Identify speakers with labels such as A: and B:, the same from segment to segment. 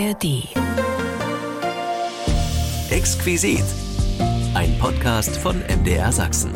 A: ARD. Exquisit. Ein Podcast von MDR Sachsen.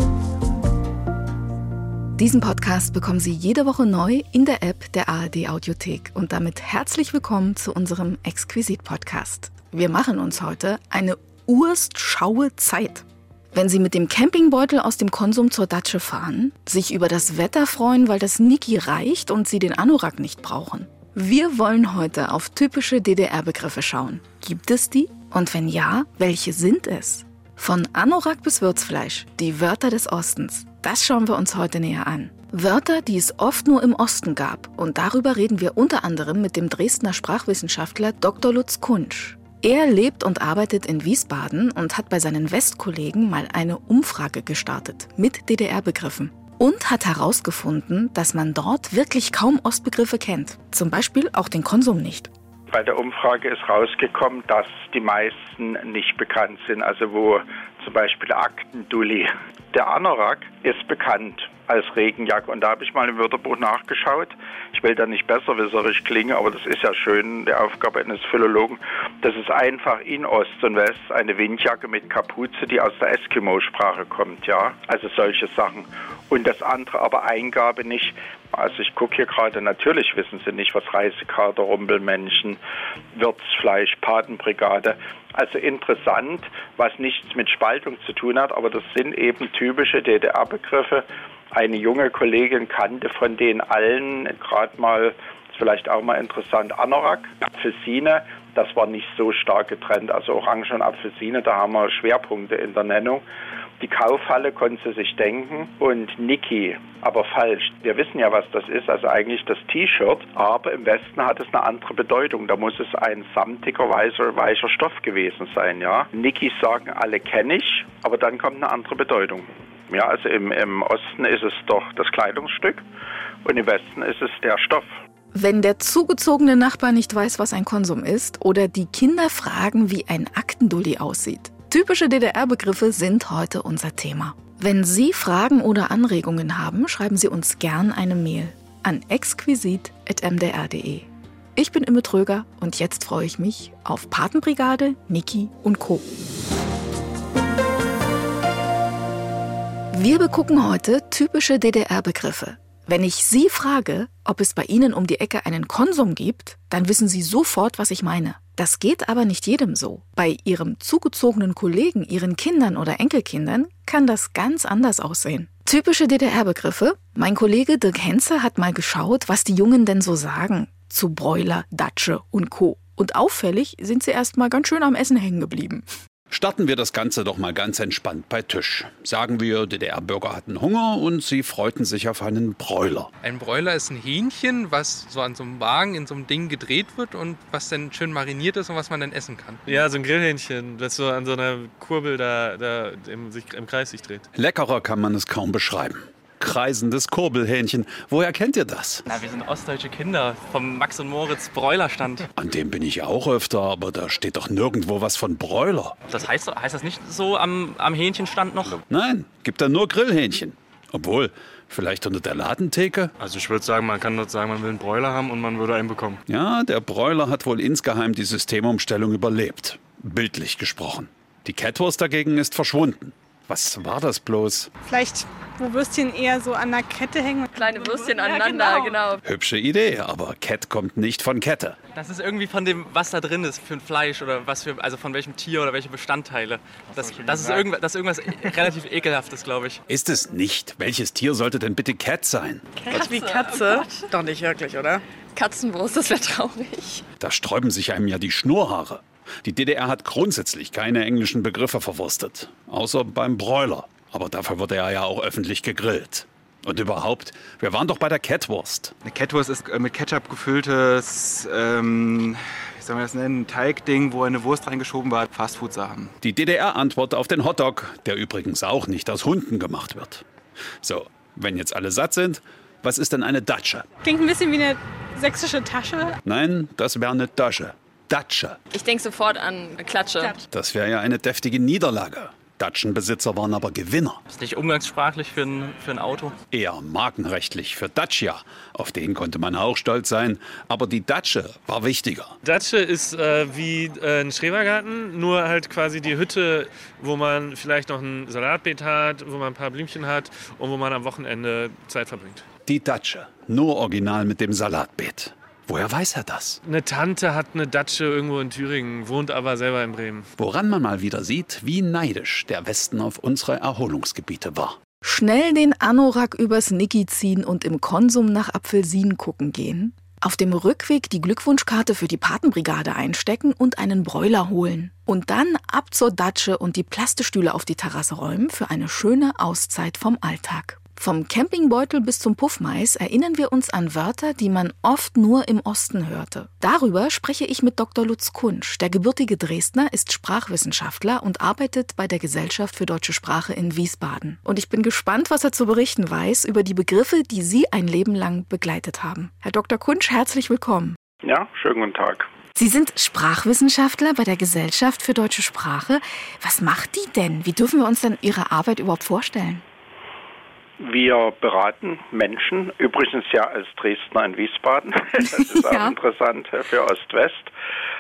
B: Diesen Podcast bekommen Sie jede Woche neu in der App der ARD Audiothek und damit herzlich willkommen zu unserem Exquisit Podcast. Wir machen uns heute eine urstschaue Zeit. Wenn Sie mit dem Campingbeutel aus dem Konsum zur Datsche fahren, sich über das Wetter freuen, weil das Niki reicht und Sie den Anorak nicht brauchen. Wir wollen heute auf typische DDR-Begriffe schauen. Gibt es die? Und wenn ja, welche sind es? Von Anorak bis Würzfleisch, die Wörter des Ostens. Das schauen wir uns heute näher an. Wörter, die es oft nur im Osten gab. Und darüber reden wir unter anderem mit dem Dresdner Sprachwissenschaftler Dr. Lutz Kunsch. Er lebt und arbeitet in Wiesbaden und hat bei seinen Westkollegen mal eine Umfrage gestartet mit DDR-Begriffen und hat herausgefunden, dass man dort wirklich kaum Ostbegriffe kennt. Zum Beispiel auch den Konsum nicht.
C: Bei der Umfrage ist rausgekommen, dass die meisten nicht bekannt sind. Also wo zum Beispiel Aktendulli. Der Anorak ist bekannt als Regenjacke. Und da habe ich mal im Wörterbuch nachgeschaut. Ich will da nicht besserwisserisch klingen, aber das ist ja schön, die Aufgabe eines Philologen. Das ist einfach in Ost und West eine Windjacke mit Kapuze, die aus der Eskimo-Sprache kommt, ja. Also solche Sachen. Und das andere aber Eingabe nicht. Also ich gucke hier gerade, natürlich wissen Sie nicht, was Reisekarte, Rumpelmännchen, Würzfleisch, Patenbrigade. Also interessant, was nichts mit Spaltung zu tun hat, aber das sind eben typische DDR-Begriffe. Eine junge Kollegin kannte von denen allen gerade mal, ist vielleicht auch mal interessant, Anorak, Apfelsine, das war nicht so stark getrennt. Also Orange und Apfelsine, da haben wir Schwerpunkte in der Nennung. Die Kaufhalle konnte sie sich denken und Niki, aber falsch. Wir wissen ja, was das ist, also eigentlich das T-Shirt, aber im Westen hat es eine andere Bedeutung. Da muss es ein samtiger, weißer, weicher Stoff gewesen sein, ja. Niki sagen alle kenne ich, aber dann kommt eine andere Bedeutung. Ja, also im, im Osten ist es doch das Kleidungsstück und im Westen ist es der Stoff.
B: Wenn der zugezogene Nachbar nicht weiß, was ein Konsum ist, oder die Kinder fragen, wie ein Aktendulli aussieht. Typische DDR-Begriffe sind heute unser Thema. Wenn Sie Fragen oder Anregungen haben, schreiben Sie uns gern eine Mail an exquisit.mdr.de. Ich bin Imme Tröger und jetzt freue ich mich auf Patenbrigade, Niki und Co. Wir begucken heute typische DDR-Begriffe. Wenn ich Sie frage, ob es bei Ihnen um die Ecke einen Konsum gibt, dann wissen Sie sofort, was ich meine. Das geht aber nicht jedem so. Bei Ihrem zugezogenen Kollegen, Ihren Kindern oder Enkelkindern kann das ganz anders aussehen. Typische DDR-Begriffe. Mein Kollege Dirk Henze hat mal geschaut, was die Jungen denn so sagen zu Bräuler, Datsche und Co. Und auffällig sind sie erst mal ganz schön am Essen hängen geblieben.
D: Starten wir das Ganze doch mal ganz entspannt bei Tisch. Sagen wir, DDR-Bürger hatten Hunger und sie freuten sich auf einen Bräuler.
E: Ein Bräuler ist ein Hähnchen, was so an so einem Wagen in so einem Ding gedreht wird und was dann schön mariniert ist und was man dann essen kann.
F: Ja, so ein Grillhähnchen, das so an so einer Kurbel da, da im, sich, im Kreis sich dreht.
D: Leckerer kann man es kaum beschreiben. Kreisendes Kurbelhähnchen. Woher kennt ihr das?
G: Na, wir sind ostdeutsche Kinder vom Max und Moritz Bräulerstand.
D: An dem bin ich auch öfter, aber da steht doch nirgendwo was von Bräuler.
G: Das heißt, heißt das nicht so am, am Hähnchenstand noch?
D: Nein, gibt da nur Grillhähnchen. Obwohl, vielleicht unter der Ladentheke?
F: Also ich würde sagen, man kann dort sagen, man will einen Bräuler haben und man würde einen bekommen.
D: Ja, der Bräuler hat wohl insgeheim die Systemumstellung überlebt. Bildlich gesprochen. Die Catwurst dagegen ist verschwunden. Was war das bloß?
H: Vielleicht, wo Würstchen eher so an der Kette hängen.
I: Kleine Würstchen aneinander,
H: ja, genau.
I: genau.
D: Hübsche Idee, aber Cat kommt nicht von Kette.
G: Das ist irgendwie von dem, was da drin ist für ein Fleisch oder was für, also von welchem Tier oder welche Bestandteile. Das, das, ist, irgendwas, das ist irgendwas relativ ekelhaftes, glaube ich.
D: Ist es nicht? Welches Tier sollte denn bitte Cat sein?
I: Katze.
H: Wie Katze? Doch nicht wirklich, oder?
I: Katzenwurst, das wäre traurig.
D: Da sträuben sich einem ja die Schnurrhaare. Die DDR hat grundsätzlich keine englischen Begriffe verwurstet, außer beim Bräuler. Aber dafür wurde er ja auch öffentlich gegrillt. Und überhaupt, wir waren doch bei der Catwurst.
J: Eine Catwurst ist äh, mit Ketchup gefülltes, ähm, wie soll man das nennen, Teigding, wo eine Wurst reingeschoben war. Fastfood-Sachen.
D: Die DDR-Antwort auf den Hotdog, der übrigens auch nicht aus Hunden gemacht wird. So, wenn jetzt alle satt sind, was ist denn eine Datsche?
H: Klingt ein bisschen wie eine sächsische Tasche.
D: Nein, das wäre eine Tasche. Datsche.
I: Ich denke sofort an Klatsche.
D: Das wäre ja eine deftige Niederlage. Datschenbesitzer waren aber Gewinner.
G: Ist nicht umgangssprachlich für ein, für ein Auto?
D: Eher markenrechtlich für Dacia. Auf den konnte man auch stolz sein. Aber die Datsche war wichtiger.
F: Datsche ist äh, wie äh, ein Schrebergarten, nur halt quasi die Hütte, wo man vielleicht noch ein Salatbeet hat, wo man ein paar Blümchen hat und wo man am Wochenende Zeit verbringt.
D: Die Datsche. Nur original mit dem Salatbeet. Woher weiß er das?
F: Eine Tante hat eine Datsche irgendwo in Thüringen, wohnt aber selber in Bremen.
D: Woran man mal wieder sieht, wie neidisch der Westen auf unsere Erholungsgebiete war.
B: Schnell den Anorak übers Niki ziehen und im Konsum nach Apfelsinen gucken gehen. Auf dem Rückweg die Glückwunschkarte für die Patenbrigade einstecken und einen Bräuler holen. Und dann ab zur Datsche und die Plastestühle auf die Terrasse räumen für eine schöne Auszeit vom Alltag. Vom Campingbeutel bis zum Puffmais erinnern wir uns an Wörter, die man oft nur im Osten hörte. Darüber spreche ich mit Dr. Lutz Kunsch. Der gebürtige Dresdner ist Sprachwissenschaftler und arbeitet bei der Gesellschaft für deutsche Sprache in Wiesbaden. Und ich bin gespannt, was er zu berichten weiß über die Begriffe, die Sie ein Leben lang begleitet haben. Herr Dr. Kunsch, herzlich willkommen.
C: Ja, schönen guten Tag.
B: Sie sind Sprachwissenschaftler bei der Gesellschaft für deutsche Sprache. Was macht die denn? Wie dürfen wir uns denn Ihre Arbeit überhaupt vorstellen?
C: Wir beraten Menschen, übrigens ja als Dresdner in Wiesbaden. Das ist
B: Ja.
C: auch interessant für Ost-West.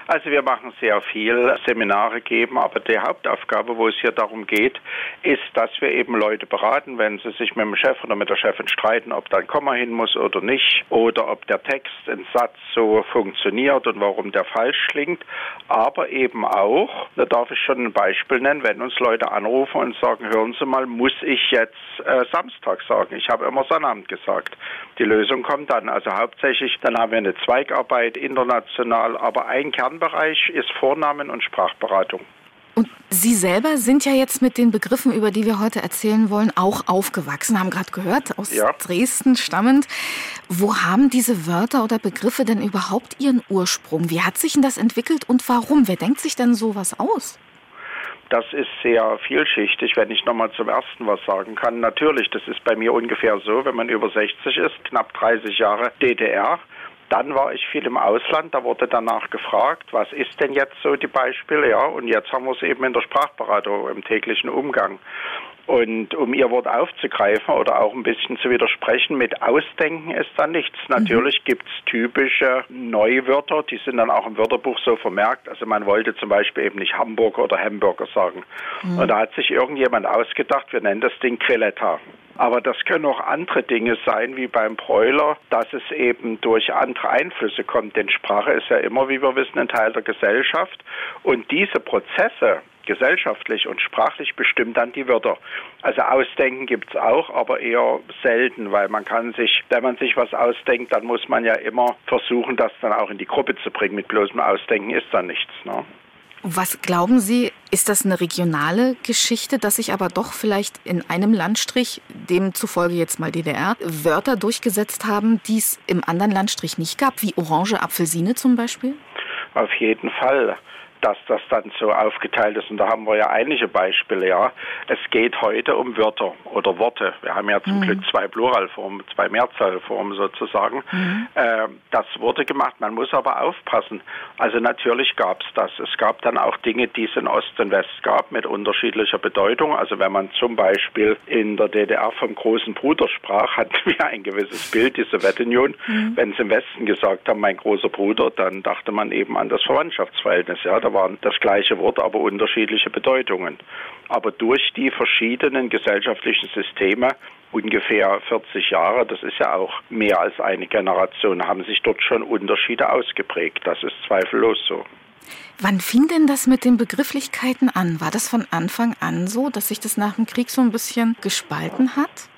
C: Also wir machen sehr viel, Seminare geben, aber die Hauptaufgabe, wo es hier darum geht, ist, dass wir eben Leute beraten, wenn sie sich mit dem Chef oder mit der Chefin streiten, ob da ein Komma hin muss oder nicht, oder ob der Text im Satz so funktioniert und warum der falsch klingt. Aber eben auch, da darf ich schon ein Beispiel nennen, wenn uns Leute anrufen und sagen, hören Sie mal, muss ich jetzt äh, Samstag sagen? Ich habe immer Sonnabend gesagt. Die Lösung kommt dann. Also hauptsächlich, dann haben wir eine Zweigarbeit international, aber ein Kernbereich ist Vornamen und Sprachberatung.
B: Und Sie selber sind ja jetzt mit den Begriffen, über die wir heute erzählen wollen, auch aufgewachsen, haben gerade gehört, aus
C: Ja.
B: Dresden stammend. Wo haben diese Wörter oder Begriffe denn überhaupt ihren Ursprung? Wie hat sich denn das entwickelt und warum? Wer denkt sich denn sowas aus?
C: Das ist sehr vielschichtig, wenn ich nochmal zum ersten was sagen kann. Natürlich, das ist bei mir ungefähr so, wenn man über 60 ist, knapp 30 Jahre DDR. Dann war ich viel im Ausland, da wurde danach gefragt, was ist denn jetzt so die Beispiele, ja, und jetzt haben wir es eben in der Sprachberatung, im täglichen Umgang. Und um Ihr Wort aufzugreifen oder auch ein bisschen zu widersprechen, mit Ausdenken ist da nichts. Natürlich gibt's typische Neuwörter, die sind dann auch im Wörterbuch so vermerkt. Also man wollte zum Beispiel eben nicht Hamburger oder Hamburger sagen. Und da hat sich irgendjemand ausgedacht, wir nennen das Ding Quelletta. Aber das können auch andere Dinge sein, wie beim Bräuler, dass es eben durch andere Einflüsse kommt. Denn Sprache ist ja immer, wie wir wissen, ein Teil der Gesellschaft. Und diese Prozesse, gesellschaftlich und sprachlich bestimmt dann die Wörter. Also Ausdenken gibt's auch, aber eher selten, weil man kann sich, wenn man sich was ausdenkt, dann muss man ja immer versuchen, das dann auch in die Gruppe zu bringen. Mit bloßem Ausdenken ist da nichts. Ne?
B: Was glauben Sie, ist das eine regionale Geschichte, dass sich aber doch vielleicht in einem Landstrich, demzufolge jetzt mal DDR, Wörter durchgesetzt haben, die es im anderen Landstrich nicht gab, wie Orange, Apfelsine zum Beispiel?
C: Auf jeden Fall, dass das dann so aufgeteilt ist. Und da haben wir ja einige Beispiele, ja. Es geht heute um Wörter oder Worte. Wir haben ja zum Glück zwei Pluralformen, zwei Mehrzahlformen sozusagen. Äh, das wurde gemacht. Man muss aber aufpassen. Also natürlich gab es das. Es gab dann auch Dinge, die es in Ost und West gab, mit unterschiedlicher Bedeutung. Also wenn man zum Beispiel in der DDR vom großen Bruder sprach, hatten wir ein gewisses Bild, die Sowjetunion. Wenn sie im Westen gesagt haben, mein großer Bruder, dann dachte man eben an das Verwandtschaftsverhältnis. Ja, da waren das gleiche Wort, aber unterschiedliche Bedeutungen. Aber durch die verschiedenen gesellschaftlichen Systeme, ungefähr 40 Jahre, das ist ja auch mehr als eine Generation, haben sich dort schon Unterschiede ausgeprägt. Das ist zweifellos so.
B: Wann fing denn das mit den Begrifflichkeiten an? War das von Anfang an so, dass sich das nach dem Krieg so ein bisschen gespalten hat?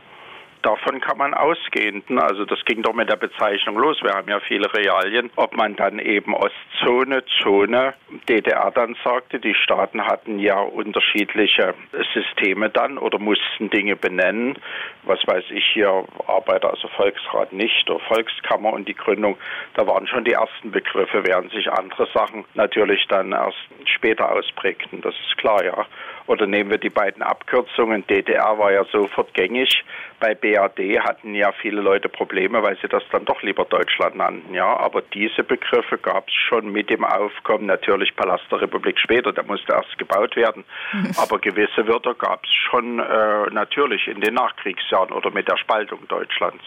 C: Davon kann man ausgehen. Also das ging doch mit der Bezeichnung los. Wir haben ja viele Realien. Ob man dann eben Ostzone, Zone, DDR dann sagte, die Staaten hatten ja unterschiedliche Systeme dann oder mussten Dinge benennen. Was weiß ich hier, Arbeiter, also Volksrat nicht oder Volkskammer und die Gründung, da waren schon die ersten Begriffe, während sich andere Sachen natürlich dann erst später ausprägten. Das ist klar, ja. Oder nehmen wir die beiden Abkürzungen. DDR war ja sofort gängig, Bei BAD hatten ja viele Leute Probleme, weil sie das dann doch lieber Deutschland nannten. Ja, aber diese Begriffe gab es schon mit dem Aufkommen. Natürlich Palast der Republik später, der musste erst gebaut werden. Aber gewisse Wörter gab es schon äh, natürlich in den Nachkriegsjahren oder mit der Spaltung Deutschlands.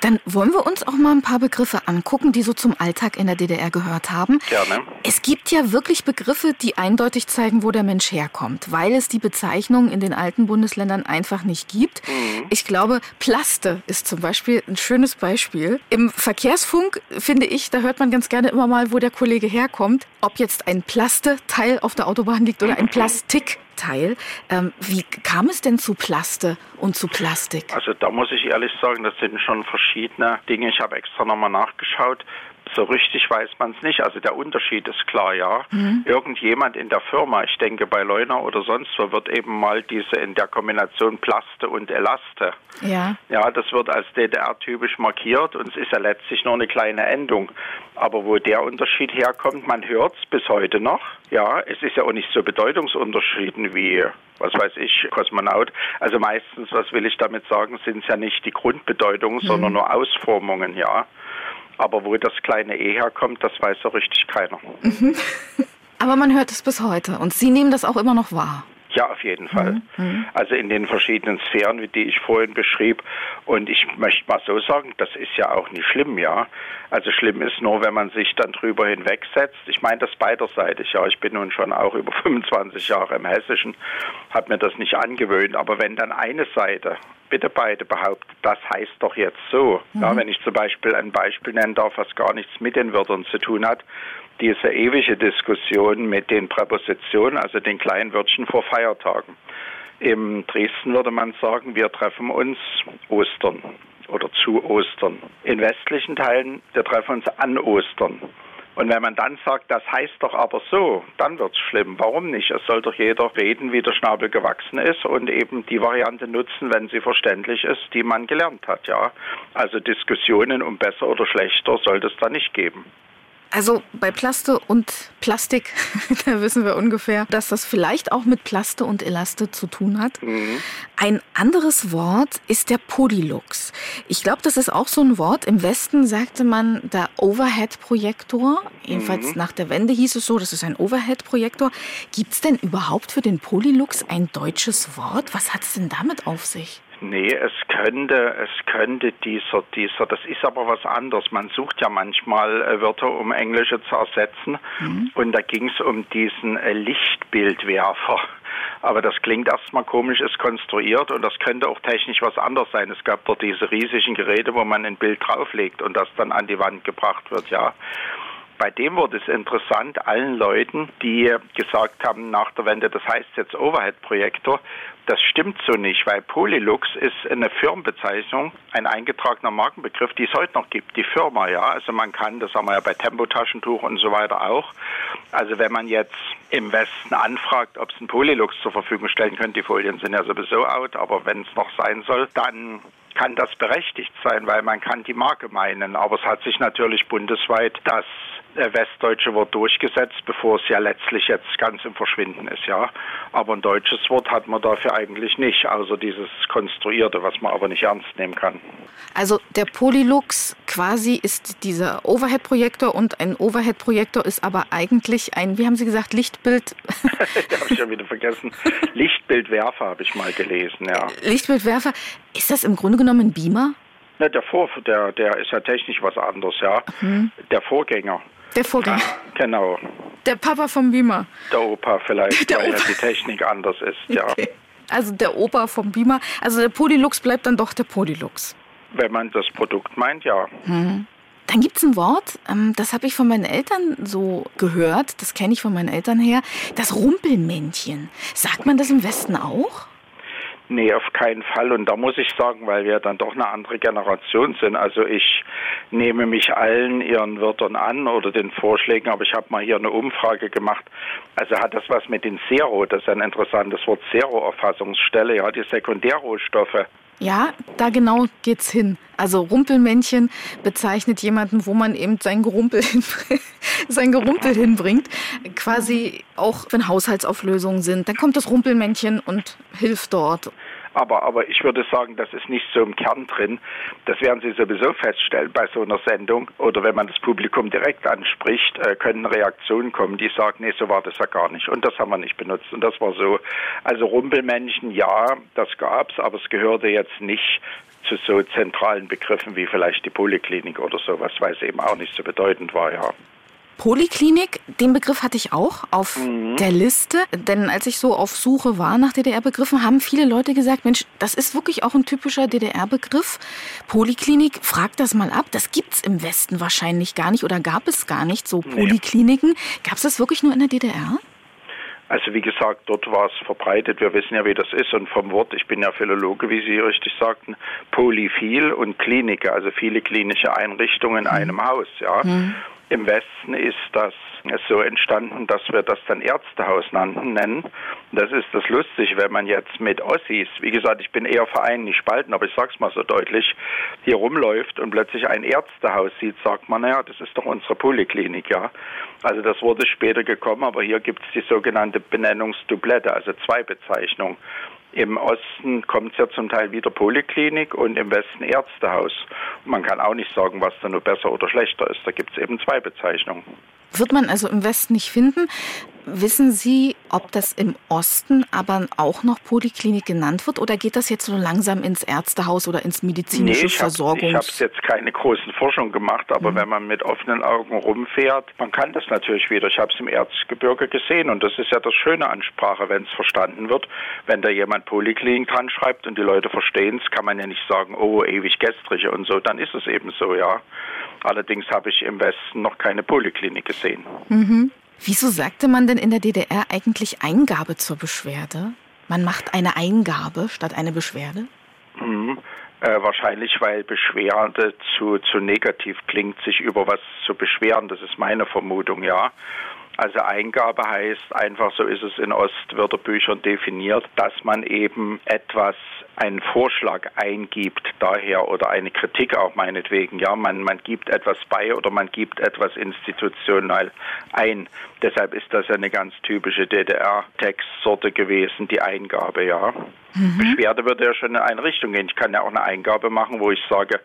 B: Dann wollen wir uns auch mal ein paar Begriffe angucken, die so zum Alltag in der DDR gehört haben.
C: Gerne.
B: Es gibt ja wirklich Begriffe, die eindeutig zeigen, wo der Mensch herkommt, weil es die Bezeichnung in den alten Bundesländern einfach nicht gibt.
C: Mhm.
B: Ich glaube, Plaste ist zum Beispiel ein schönes Beispiel. Im Verkehrsfunk finde ich, da hört man ganz gerne immer mal, wo der Kollege herkommt, ob jetzt ein Plaste-Teil auf der Autobahn liegt oder ein Plastik. Teil. Ähm, wie kam es denn zu Plaste und zu Plastik?
C: Also da muss ich ehrlich sagen, das sind schon verschiedene Dinge. Ich habe extra nochmal nachgeschaut. So richtig weiß man es nicht. Also der Unterschied ist klar, ja.
B: Mhm.
C: Irgendjemand in der Firma, ich denke bei Leuner oder sonst wo, wird eben mal diese in der Kombination Plaste und Elaste.
B: Ja.
C: Ja, das wird als DDR-typisch markiert und es ist ja letztlich nur eine kleine Endung. Aber wo der Unterschied herkommt, man hört es bis heute noch. Ja, es ist ja auch nicht so bedeutungsunterschieden wie, was weiß ich, Kosmonaut. Also meistens, was will ich damit sagen, sind es ja nicht die Grundbedeutungen, sondern nur Ausformungen, ja. Aber wo das kleine E herkommt, das weiß so richtig keiner.
B: Mhm. Aber man hört es bis heute und Sie nehmen das auch immer noch wahr.
C: Ja, auf jeden Fall. Also in den verschiedenen Sphären, wie die ich vorhin beschrieb. Und ich möchte mal so sagen, das ist ja auch nicht schlimm, ja. Also schlimm ist nur, wenn man sich dann drüber hinwegsetzt. Ich meine das beiderseitig, ja. Ich bin nun schon auch über 25 Jahre im Hessischen, habe mir das nicht angewöhnt. Aber wenn dann eine Seite bitte beide behauptet, das heißt doch jetzt so. Ja, wenn ich zum Beispiel ein Beispiel nennen darf, was gar nichts mit den Wörtern zu tun hat, diese ewige Diskussion mit den Präpositionen, also den kleinen Wörtchen vor Feiertagen. Im Dresden würde man sagen, wir treffen uns Ostern oder zu Ostern. In westlichen Teilen, wir treffen uns an Ostern. Und wenn man dann sagt, das heißt doch aber so, dann wird's schlimm. Warum nicht? Es soll doch jeder reden, wie der Schnabel gewachsen ist und eben die Variante nutzen, wenn sie verständlich ist, die man gelernt hat, ja. Also Diskussionen um besser oder schlechter sollte es da nicht geben.
B: Also bei Plaste und Plastik, da wissen wir ungefähr, dass das vielleicht auch mit Plaste und Elaste zu tun hat. Ein anderes Wort ist der Polylux. Ich glaube, das ist auch so ein Wort. Im Westen sagte man der Overhead-Projektor. Jedenfalls
C: Mhm.
B: nach der Wende hieß es so, das ist ein Overhead-Projektor. Gibt es denn überhaupt für den Polylux ein deutsches Wort? Was hat es denn damit auf sich?
C: Nee, es könnte, es könnte dieser, dieser, das ist aber was anderes. Man sucht ja manchmal äh, Wörter, um englische zu ersetzen. Und da ging es um diesen äh, Lichtbildwerfer. Aber das klingt erstmal komisch, ist konstruiert und das könnte auch technisch was anderes sein. Es gab dort diese riesigen Geräte, wo man ein Bild drauflegt und das dann an die Wand gebracht wird, ja. Bei dem wurde es interessant, allen Leuten, die gesagt haben nach der Wende, das heißt jetzt Overhead-Projektor, das stimmt so nicht, weil Polylux ist eine Firmenbezeichnung, ein eingetragener Markenbegriff, die es heute noch gibt, die Firma, ja. Also man kann, das haben wir ja bei Tempotaschentuch und so weiter auch. Also wenn man jetzt im Westen anfragt, ob es einen Polylux zur Verfügung stellen könnte, die Folien sind ja sowieso out, aber wenn es noch sein soll, dann kann das berechtigt sein, weil man kann die Marke meinen. Aber es hat sich natürlich bundesweit das westdeutsche Wort durchgesetzt, bevor es ja letztlich jetzt ganz im Verschwinden ist, ja. Aber ein deutsches Wort hat man dafür eigentlich nicht, außer dieses Konstruierte, was man aber nicht ernst nehmen kann.
B: Also der Polylux quasi ist dieser Overhead-Projektor und ein Overhead-Projektor ist aber eigentlich ein, wie haben Sie gesagt, Lichtbild,
C: habe ich ja wieder vergessen. Lichtbildwerfer habe ich mal gelesen, ja.
B: Lichtbildwerfer. Ist das im Grunde genommen ein Beamer?
C: Ne, der, Vor der, der ist ja technisch was anderes, ja. Der Vorgänger.
B: Der Vorgänger.
C: Genau.
B: Der Papa vom Beamer.
C: Der Opa vielleicht,
B: Der
C: weil ja
B: Opa.
C: die Technik anders ist, ja.
B: Also der Opa vom Beamer. Also der Polylux bleibt dann doch der Polylux.
C: Wenn man das Produkt meint, ja.
B: Mhm. Dann gibt es ein Wort, ähm, das habe ich von meinen Eltern so gehört, das kenne ich von meinen Eltern her, das Rumpelmännchen. Sagt man das im Westen auch?
C: Nee, auf keinen Fall. Und da muss ich sagen, weil wir dann doch eine andere Generation sind. Also ich nehme mich allen ihren Wörtern an oder den Vorschlägen, aber ich habe mal hier eine Umfrage gemacht. Also hat das was mit den Zero, das ist ein interessantes Wort, Zero-Erfassungsstelle, ja, die Sekundärrohstoffe.
B: Ja, da genau geht's hin. Also Rumpelmännchen bezeichnet jemanden, wo man eben sein Gerumpel, sein Gerumpel hinbringt. Quasi auch wenn Haushaltsauflösungen sind, dann kommt das Rumpelmännchen und hilft dort.
C: Aber, aber ich würde sagen, das ist nicht so im Kern drin. Das werden Sie sowieso feststellen bei so einer Sendung. Oder wenn man das Publikum direkt anspricht, äh, können Reaktionen kommen, die sagen, nee, so war das ja gar nicht. Und das haben wir nicht benutzt. Und das war so. Also Rumpelmännchen, ja, das gab's, aber es gehörte jetzt nicht zu so zentralen Begriffen wie vielleicht die Poliklinik oder sowas, weil es eben auch nicht so bedeutend war, ja.
B: Poliklinik, den Begriff hatte ich auch auf
C: Mhm.
B: der Liste, denn als ich so auf Suche war nach DDR-Begriffen, haben viele Leute gesagt, Mensch, das ist wirklich auch ein typischer DDR-Begriff. Poliklinik, frag das mal ab, das gibt's im Westen wahrscheinlich gar nicht oder gab es gar nicht, so Polikliniken. Gab's das wirklich nur in der DDR?
C: Also wie gesagt, dort war es verbreitet. Wir wissen ja, wie das ist. Und vom Wort, ich bin ja Philologe, wie Sie richtig sagten, polyphil und Kliniker, also viele klinische Einrichtungen in einem Haus. Ja. Im Westen ist das so entstanden, dass wir das dann Ärztehaus nannten, nennen. Das ist das lustig, wenn man jetzt mit Ossis, wie gesagt, ich bin eher Verein, nicht spalten, aber ich sag's mal so deutlich, hier rumläuft und plötzlich ein Ärztehaus sieht, sagt man, naja, das ist doch unsere Poliklinik, ja. Also das wurde später gekommen, aber hier gibt's die sogenannte Benennungsdublette, also zwei Bezeichnungen. Im Osten kommt es ja zum Teil wieder Poliklinik und im Westen Ärztehaus. Man kann auch nicht sagen, was da nur besser oder schlechter ist. Da gibt es eben zwei Bezeichnungen.
B: Wird man also im Westen nicht finden. Wissen Sie, ob das im Osten aber auch noch Poliklinik genannt wird oder geht das jetzt so langsam ins Ärztehaus oder ins medizinische
C: ich habe
B: Versorgungs...
C: jetzt keine großen Forschungen gemacht, aber wenn man mit offenen Augen rumfährt, man kann das natürlich wieder. Ich habe es im Erzgebirge gesehen und das ist ja das Schöne an Sprache, wenn es verstanden wird. Wenn da jemand Poliklinik dran schreibt und die Leute verstehen es, kann man ja nicht sagen, oh, ewig gestrige und so, dann ist es eben so, ja. Allerdings habe ich im Westen noch keine Poliklinik gesehen.
B: Mhm. Wieso sagte man denn in der DDR eigentlich Eingabe zur Beschwerde? Man macht eine Eingabe statt eine Beschwerde?
C: Mhm. Äh, wahrscheinlich, weil Beschwerde zu, zu negativ klingt, sich über was zu beschweren. Das ist meine Vermutung, ja. Also Eingabe heißt einfach, so ist es in Ostwörterbüchern definiert, dass man eben etwas, einen Vorschlag eingibt daher oder eine Kritik auch meinetwegen. Ja, man, man gibt etwas bei oder man gibt etwas institutionell ein. Deshalb ist das ja eine ganz typische DDR-Textsorte gewesen, die Eingabe, ja. Beschwerde würde ja schon in eine Richtung gehen. Ich kann ja auch eine Eingabe machen, wo ich sage,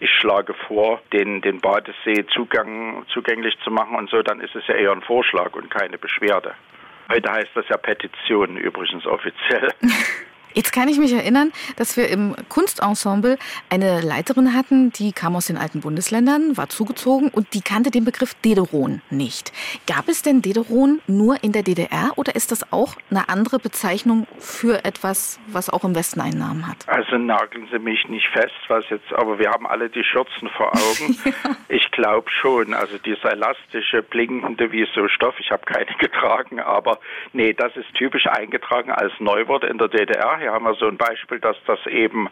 C: ich schlage vor, den, den Badesee Zugang, zugänglich zu machen und so, dann ist es ja eher ein Vorschlag und keine Beschwerde. Heute heißt das ja Petition übrigens offiziell.
B: Jetzt kann ich mich erinnern, dass wir im Kunstensemble eine Leiterin hatten, die kam aus den alten Bundesländern, war zugezogen und die kannte den Begriff Dederon nicht. Gab es denn Dederon nur in der DDR oder ist das auch eine andere Bezeichnung für etwas, was auch im Westen einen Namen hat?
C: Also nageln Sie mich nicht fest, was jetzt, aber wir haben alle die Schürzen vor Augen. Ich glaube schon, also dieser elastische, blinkende wie so Stoff, ich habe keine getragen, aber nee, das ist typisch eingetragen als Neuwort in der DDR. Hier haben wir so ein Beispiel, dass das eben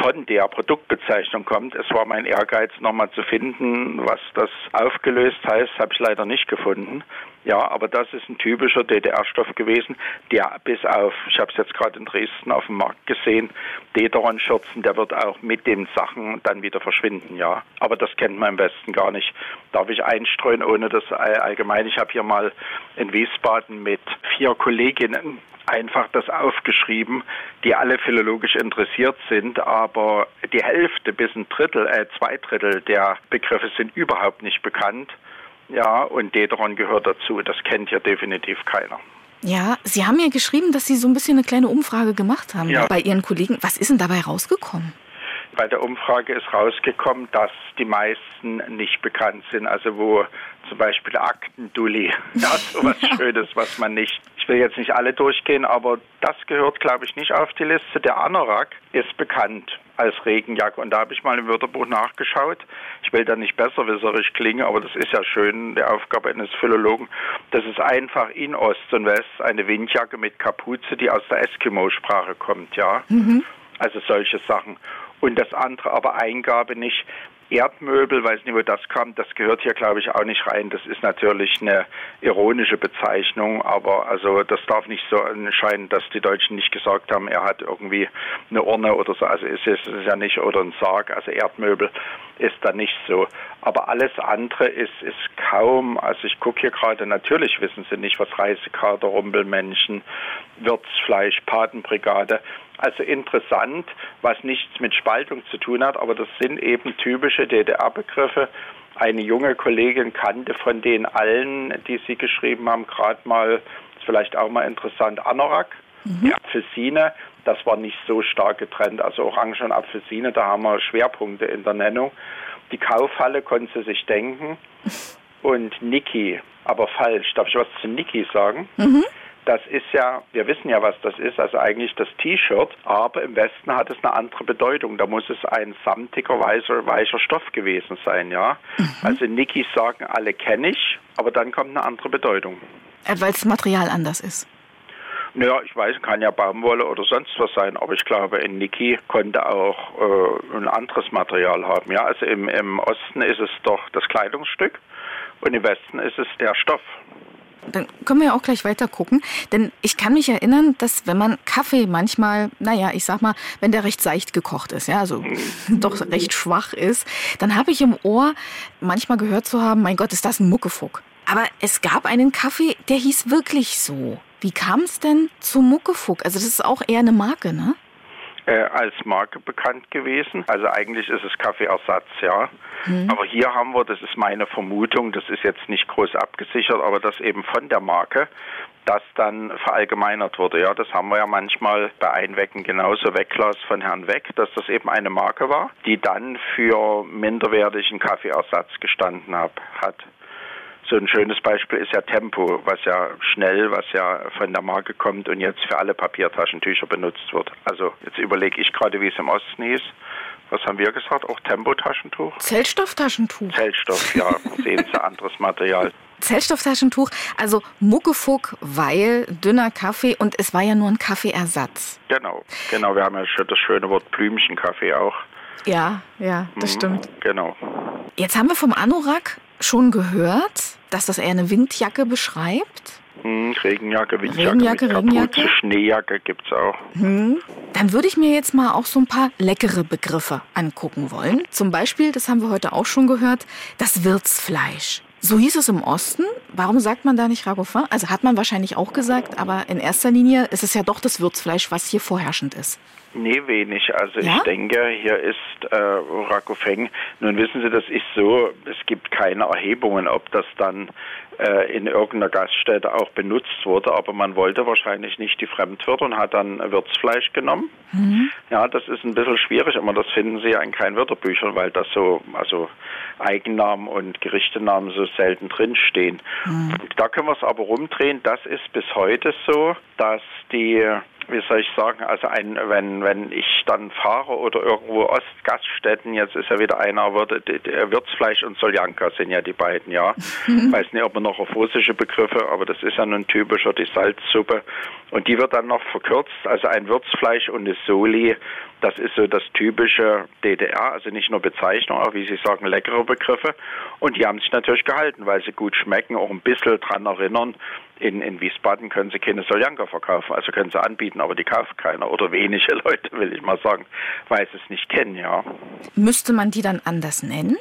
C: von der Produktbezeichnung kommt. Es war mein Ehrgeiz, nochmal zu finden, was das aufgelöst heißt, habe ich leider nicht gefunden. Ja, aber das ist ein typischer DDR-Stoff gewesen, der bis auf, ich habe es jetzt gerade in Dresden auf dem Markt gesehen, Dederon-Schürzen, der wird auch mit den Sachen dann wieder verschwinden, ja. Aber das kennt man im Westen gar nicht. Darf ich einstreuen, ohne das all- allgemein? Ich habe hier mal in Wiesbaden mit vier Kolleginnen einfach das aufgeschrieben, die alle philologisch interessiert sind, aber die Hälfte bis ein Drittel, äh, zwei Drittel der Begriffe sind überhaupt nicht bekannt. Ja, und Dederon gehört dazu. Das kennt ja definitiv keiner.
B: Ja, Sie haben ja geschrieben, dass Sie so ein bisschen eine kleine Umfrage gemacht haben
C: Ja.
B: bei Ihren Kollegen. Was ist denn dabei rausgekommen?
C: Bei der Umfrage ist rausgekommen, dass die meisten nicht bekannt sind. Also wo zum Beispiel Aktendulli, das ist sowas Schönes, was man nicht. Ich will jetzt nicht alle durchgehen, aber das gehört, glaube ich, nicht auf die Liste. Der Anorak ist bekannt als Regenjacke und da habe ich mal im Wörterbuch nachgeschaut. Ich will da nicht besserwisserisch klingen, aber das ist ja schön, die Aufgabe eines Philologen. Das ist einfach in Ost und West eine Windjacke mit Kapuze, die aus der Eskimo-Sprache kommt, ja. Also solche Sachen. Und das andere aber Eingabe nicht. Erdmöbel, weiß nicht, wo das kam, das gehört hier, glaube ich, auch nicht rein. Das ist natürlich eine ironische Bezeichnung, aber also das darf nicht so erscheinen, dass die Deutschen nicht gesagt haben, er hat irgendwie eine Urne oder so. Also ist es ist ja nicht, oder ein Sarg, also Erdmöbel ist da nicht so. Aber alles andere ist, ist kaum, also ich gucke hier gerade, natürlich wissen Sie nicht, was Reisekader, Rumpelmännchen, Wirtsfleisch, Patenbrigade, Also interessant, was nichts mit Spaltung zu tun hat, aber das sind eben typische DDR-Begriffe. Eine junge Kollegin kannte von den allen, die sie geschrieben haben, gerade mal, ist vielleicht auch mal interessant, Anorak, mhm. die Apfelsine. Das war nicht so stark getrennt. Also Orange und Apfelsine, da haben wir Schwerpunkte in der Nennung. Die Kaufhalle konnte sie sich denken. Und Niki, aber falsch. Darf ich was zu Niki sagen? Mhm. Das ist ja, wir wissen ja, was das ist, also eigentlich das T-Shirt, aber im Westen hat es eine andere Bedeutung. Da muss es ein samtiger, weißer, weicher Stoff gewesen sein, ja. Mhm. Also Nikis sagen alle kenne ich, aber dann kommt eine andere Bedeutung.
B: Äh, Weil das Material anders ist.
C: Naja, ich weiß, kann ja Baumwolle oder sonst was sein, aber ich glaube, in Niki konnte auch äh, ein anderes Material haben. Ja, also im, im Osten ist es doch das Kleidungsstück und im Westen ist es der Stoff.
B: Dann können wir ja auch gleich weiter gucken. Denn ich kann mich erinnern, dass wenn man Kaffee manchmal, naja, ich sag mal, wenn der recht seicht gekocht ist, ja, also doch recht schwach ist, dann habe ich im Ohr manchmal gehört zu haben, mein Gott, ist das ein Muckefuck. Aber es gab einen Kaffee, der hieß wirklich so. Wie kam es denn zu Muckefuck? Also das ist auch eher eine Marke, ne?
C: Äh, als Marke bekannt gewesen. Also eigentlich ist es Kaffeeersatz, ja. Mhm. Aber hier haben wir, das ist meine Vermutung, das ist jetzt nicht groß abgesichert, aber das eben von der Marke, das dann verallgemeinert wurde. Ja, das haben wir ja manchmal bei Einwecken genauso Wegglas von Herrn Weck, dass das eben eine Marke war, die dann für minderwertigen Kaffeeersatz gestanden hab, hat. So ein schönes Beispiel ist ja Tempo, was ja schnell, was ja von der Marke kommt und jetzt für alle Papiertaschentücher benutzt wird. Also jetzt überlege ich gerade, wie es im Osten hieß. Was haben wir gesagt? Auch Tempotaschentuch?
B: Zellstofftaschentuch.
C: Zellstoff, ja. Sehen Sie, anderes Material.
B: Zellstofftaschentuch, also Muckefuck, weil dünner Kaffee und es war ja nur ein Kaffeeersatz.
C: Genau, genau. Wir haben ja schon das schöne Wort Blümchenkaffee auch.
B: Ja, ja, das mhm, stimmt.
C: Genau.
B: Jetzt haben wir vom Anorak schon gehört, dass das eher eine Windjacke beschreibt.
C: Hm, Regenjacke, Windjacke,
B: Regenjacke, Regenjacke.
C: Schneejacke gibt es auch.
B: Hm. Dann würde ich mir jetzt mal auch so ein paar leckere Begriffe angucken wollen. Zum Beispiel, das haben wir heute auch schon gehört, das Wirtsfleisch. So hieß es im Osten. Warum sagt man da nicht Ragoffin? Also hat man wahrscheinlich auch gesagt, aber in erster Linie ist es ja doch das Würzfleisch, was hier vorherrschend ist.
C: Nee, wenig. Also ja? ich denke, hier ist äh, Rakofeng. Nun wissen Sie, das ist so, es gibt keine Erhebungen, ob das dann äh, in irgendeiner Gaststätte auch benutzt wurde, aber man wollte wahrscheinlich nicht die Fremdwörter und hat dann Würzfleisch genommen. Mhm. Ja, das ist ein bisschen schwierig, aber das finden Sie ja in keinen Wörterbüchern, weil das so, also Eigennamen und Gerichtenamen so selten drinstehen. Mhm. Da können wir es aber rumdrehen. Das ist bis heute so, dass die wie soll ich sagen, also ein, wenn, wenn ich dann fahre oder irgendwo Ostgaststätten, jetzt ist ja wieder einer, Würzfleisch und Soljanka sind ja die beiden, ja. Mhm. Weiß nicht, ob man noch auf russische Begriffe, aber das ist ja nun typischer, die Salzsuppe. Und die wird dann noch verkürzt, also ein Würzfleisch und eine Soli, das ist so das typische DDR, also nicht nur Bezeichnung, auch wie Sie sagen, leckere Begriffe. Und die haben sich natürlich gehalten, weil sie gut schmecken, auch ein bisschen dran erinnern. In, in Wiesbaden können sie keine Soljanka verkaufen, also können sie anbieten, aber die kauft keiner oder wenige Leute, will ich mal sagen, weil sie es nicht kennen, ja.
B: Müsste man die dann anders nennen?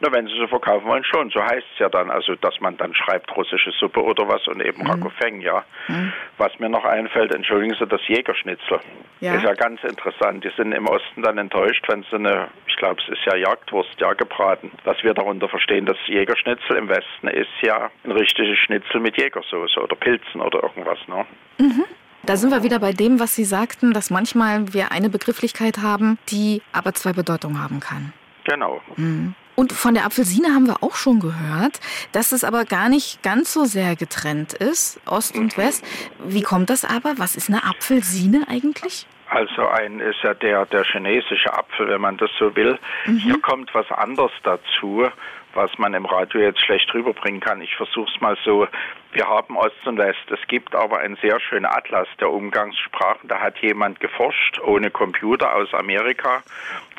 C: Na, wenn sie so verkaufen wollen, schon. So heißt es ja dann. Also, dass man dann schreibt russische Suppe oder was und eben mhm. Rakofeng, ja. Mhm. Was mir noch einfällt, entschuldigen Sie, das Jägerschnitzel. Ja. Ist ja ganz interessant. Die sind im Osten dann enttäuscht, wenn sie eine, ich glaube, es ist ja Jagdwurst, ja, gebraten. Was wir darunter verstehen, das Jägerschnitzel im Westen ist ja ein richtiges Schnitzel mit Jägersoße oder Pilzen oder irgendwas, ne?
B: Mhm. Da sind wir wieder bei dem, was Sie sagten, dass manchmal wir eine Begrifflichkeit haben, die aber zwei Bedeutungen haben kann.
C: Genau.
B: Mhm. Und von der Apfelsine haben wir auch schon gehört, dass es aber gar nicht ganz so sehr getrennt ist, Ost und West. Wie kommt das aber? Was ist eine Apfelsine eigentlich?
C: Also ein ist ja der, der chinesische Apfel, wenn man das so will. Mhm. Hier kommt was anderes dazu was man im Radio jetzt schlecht rüberbringen kann. Ich versuche es mal so. Wir haben Ost und West. Es gibt aber einen sehr schönen Atlas der Umgangssprachen. Da hat jemand geforscht, ohne Computer aus Amerika.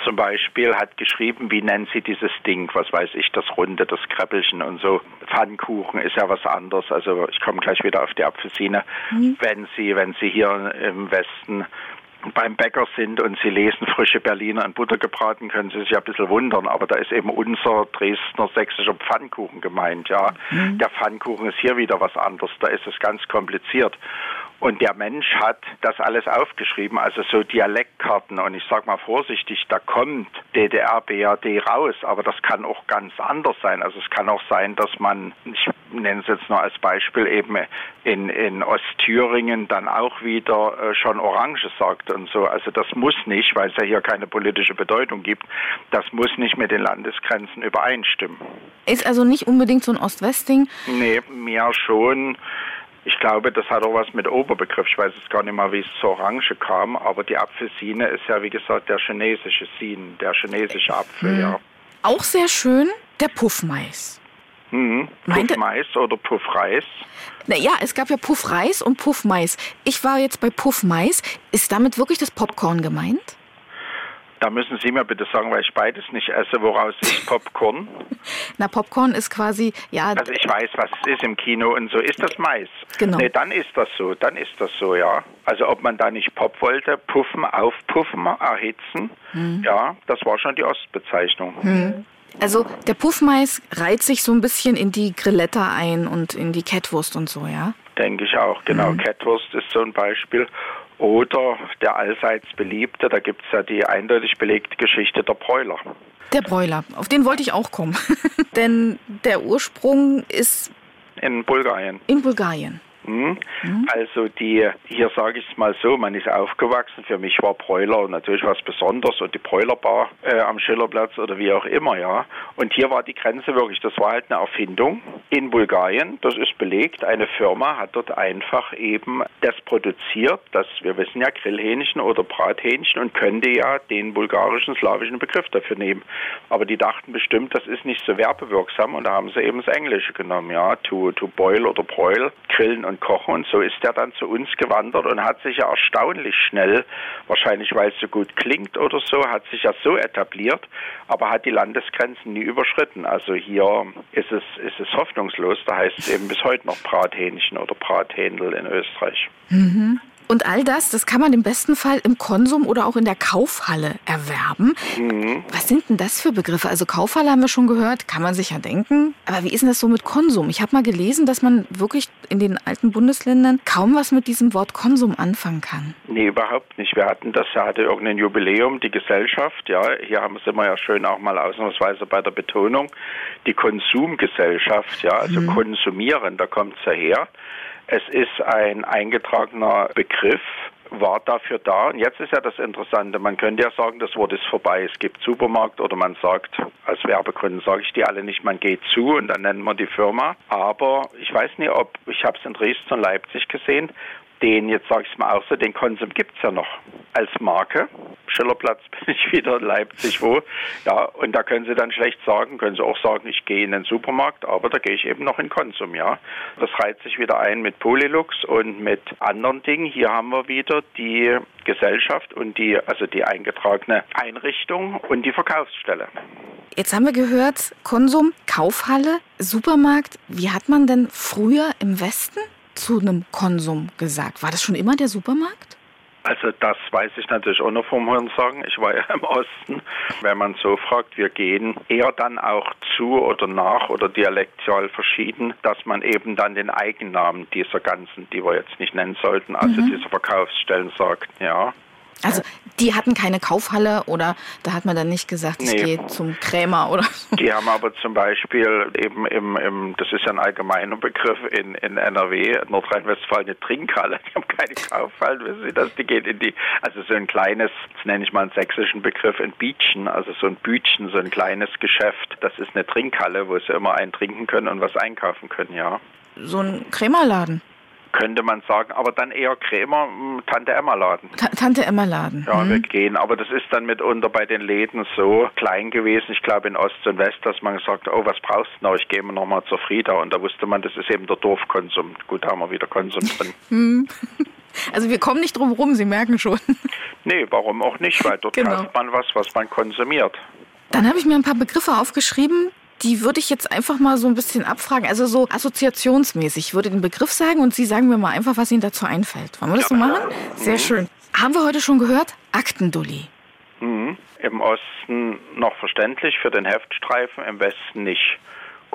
C: Zum Beispiel hat geschrieben, wie nennen Sie dieses Ding? Was weiß ich, das Runde, das Kreppelchen und so. Pfannkuchen ist ja was anderes. Also ich komme gleich wieder auf die Apfelsine. Mhm. Wenn Sie, wenn Sie hier im Westen beim Bäcker sind und sie lesen frische Berliner in Butter gebraten, können sie sich ja ein bisschen wundern, aber da ist eben unser Dresdner sächsischer Pfannkuchen gemeint, ja. Mhm. Der Pfannkuchen ist hier wieder was anderes, da ist es ganz kompliziert. Und der Mensch hat das alles aufgeschrieben, also so Dialektkarten. Und ich sage mal vorsichtig, da kommt DDR, BRD raus, aber das kann auch ganz anders sein. Also es kann auch sein, dass man, ich nenne es jetzt nur als Beispiel, eben in, in Ostthüringen dann auch wieder äh, schon Orange sagt und so. Also das muss nicht, weil es ja hier keine politische Bedeutung gibt, das muss nicht mit den Landesgrenzen übereinstimmen.
B: Ist also nicht unbedingt so ein Ost-West-Ding?
C: Nee, mehr schon. Ich glaube, das hat auch was mit Oberbegriff. Ich weiß jetzt gar nicht mal, wie es zur Orange kam, aber die Apfelsine ist ja, wie gesagt, der chinesische Sin, der chinesische Apfel,
B: Mhm.
C: ja.
B: Auch sehr schön, der Puffmais.
C: Mhm. Puffmais oder Puffreis.
B: Naja, es gab ja Puffreis und Puffmais. Ich war jetzt bei Puffmais. Ist damit wirklich das Popcorn gemeint?
C: Da müssen Sie mir bitte sagen, weil ich beides nicht esse, woraus ist Popcorn?
B: Na, Popcorn ist quasi, ja,
C: Also ich weiß, was es ist im Kino und so. Ist das Mais?
B: Genau.
C: Nee, dann ist das so, dann ist das so, ja. Also ob man da nicht Pop wollte, puffen, aufpuffen, erhitzen,
B: Hm.
C: ja, das war schon die Ostbezeichnung.
B: also der Puffmais reiht sich so ein bisschen in die Grilletta ein und in die Kettwurst und so, ja?
C: Denke ich auch, genau.
B: Mhm.
C: Kettwurst ist so ein Beispiel. Oder der allseits beliebte, da gibt es ja die eindeutig belegte Geschichte der Bräuler.
B: Der Bräuler, auf den wollte ich auch kommen. Denn der Ursprung ist
C: In Bulgarien.
B: in Bulgarien.
C: Mhm. Also die, hier sage ich es mal so, man ist aufgewachsen. Für mich war Bräuler natürlich was Besonderes und die Bräulerbar äh, am Schillerplatz oder wie auch immer, ja. Und hier war die Grenze wirklich, das war halt eine Erfindung in Bulgarien, das ist belegt. Eine Firma hat dort einfach eben das produziert, das, wir wissen ja, Grillhähnchen oder Brathähnchen und könnte ja den bulgarischen, slawischen Begriff dafür nehmen. Aber die dachten bestimmt, das ist nicht so werbewirksam und da haben sie eben das Englische genommen, ja, to, to boil oder broil, grillen und kochen und so ist er dann zu uns gewandert und hat sich ja erstaunlich schnell, wahrscheinlich weil es so gut klingt oder so, hat sich ja so etabliert, aber hat die Landesgrenzen nie überschritten. Also hier ist es, ist es hoffnungslos, da heißt es eben bis heute noch Brathähnchen oder Brathändel in Österreich.
B: Und all das, das kann man im besten Fall im Konsum oder auch in der Kaufhalle erwerben. Was sind denn das für Begriffe? Also Kaufhalle haben wir schon gehört, kann man sich ja denken. Aber wie ist denn das so mit Konsum? Ich habe mal gelesen, dass man wirklich in den alten Bundesländern kaum was mit diesem Wort Konsum anfangen kann.
C: Nee, überhaupt nicht. Wir hatten das, ja, hatte irgendein Jubiläum, die Gesellschaft, ja, hier haben wir immer ja schön auch mal ausnahmsweise bei der Betonung, die Konsumgesellschaft, ja, also konsumieren, da kommt es ja her. Es ist ein eingetragener Begriff, war dafür da. Und jetzt ist ja das Interessante, man könnte ja sagen, das Wort ist vorbei. Es gibt Supermarkt oder man sagt, als Werbekunden sage ich die alle nicht, man geht zu und dann nennt man die Firma. Aber ich weiß nicht, ob, ich habe es in Dresden und Leipzig gesehen, den, jetzt sage ich es mal auch so, den Konsum gibt es ja noch als Marke. Schillerplatz bin ich wieder Leipzig, wo, ja, und da können Sie dann schlecht sagen, können Sie auch sagen, ich gehe in den Supermarkt, aber da gehe ich eben noch in Konsum, ja. Das reiht sich wieder ein mit Polylux und mit anderen Dingen. Hier haben wir wieder die Gesellschaft und die, also die eingetragene Einrichtung und die Verkaufsstelle.
B: Jetzt haben wir gehört, Konsum, Kaufhalle, Supermarkt. Wie hat man denn früher im Westen zu einem Konsum gesagt? War das schon immer der Supermarkt?
C: Also das weiß ich natürlich auch noch vom Hörensagen. Ich war ja im Osten. Wenn man so fragt, wir gehen eher dann auch zu oder nach oder dialektial verschieden, dass man eben dann den Eigennamen dieser ganzen, die wir jetzt nicht nennen sollten, also dieser Verkaufsstellen sagt, ja.
B: Also die hatten keine Kaufhalle oder da hat man dann nicht gesagt, ich
C: Nee.
B: gehe zum Krämer oder so.
C: Die haben aber zum Beispiel eben im, im das ist ja ein allgemeiner Begriff in, in NRW, Nordrhein-Westfalen, eine Trinkhalle. Die haben keine Kaufhalle, wissen Sie das? Die geht in die, also so ein kleines, das nenne ich mal einen sächsischen Begriff, ein Bütchen, also so ein Bütchen, so ein kleines Geschäft. Das ist eine Trinkhalle, wo Sie immer einen trinken können und was einkaufen können, ja.
B: So ein Krämerladen.
C: Könnte man sagen, aber dann eher Krämer, m, Tante Emma Laden.
B: Ta Tante Emma Laden.
C: Ja, wir gehen. Aber das ist dann mitunter bei den Läden so klein gewesen, ich glaube in Ost und West, dass man gesagt hat, oh, was brauchst du noch? Ich gehe mal nochmal zur Frieda. Und da wusste man, das ist eben der Dorfkonsum. Gut, da haben wir wieder Konsum drin.
B: Also wir kommen nicht drum rum, Sie merken schon.
C: nee, warum auch nicht? Weil dort
B: Genau.
C: kauft man was, was man konsumiert.
B: Dann habe ich mir ein paar Begriffe aufgeschrieben, die würde ich jetzt einfach mal so ein bisschen abfragen. Also so assoziationsmäßig. Ich würde den Begriff sagen und Sie sagen mir mal einfach, was Ihnen dazu einfällt. Wollen wir das so machen? Sehr schön. Haben wir heute schon gehört? Aktendulli.
C: Mhm. Im Osten noch verständlich für den Heftstreifen, im Westen nicht.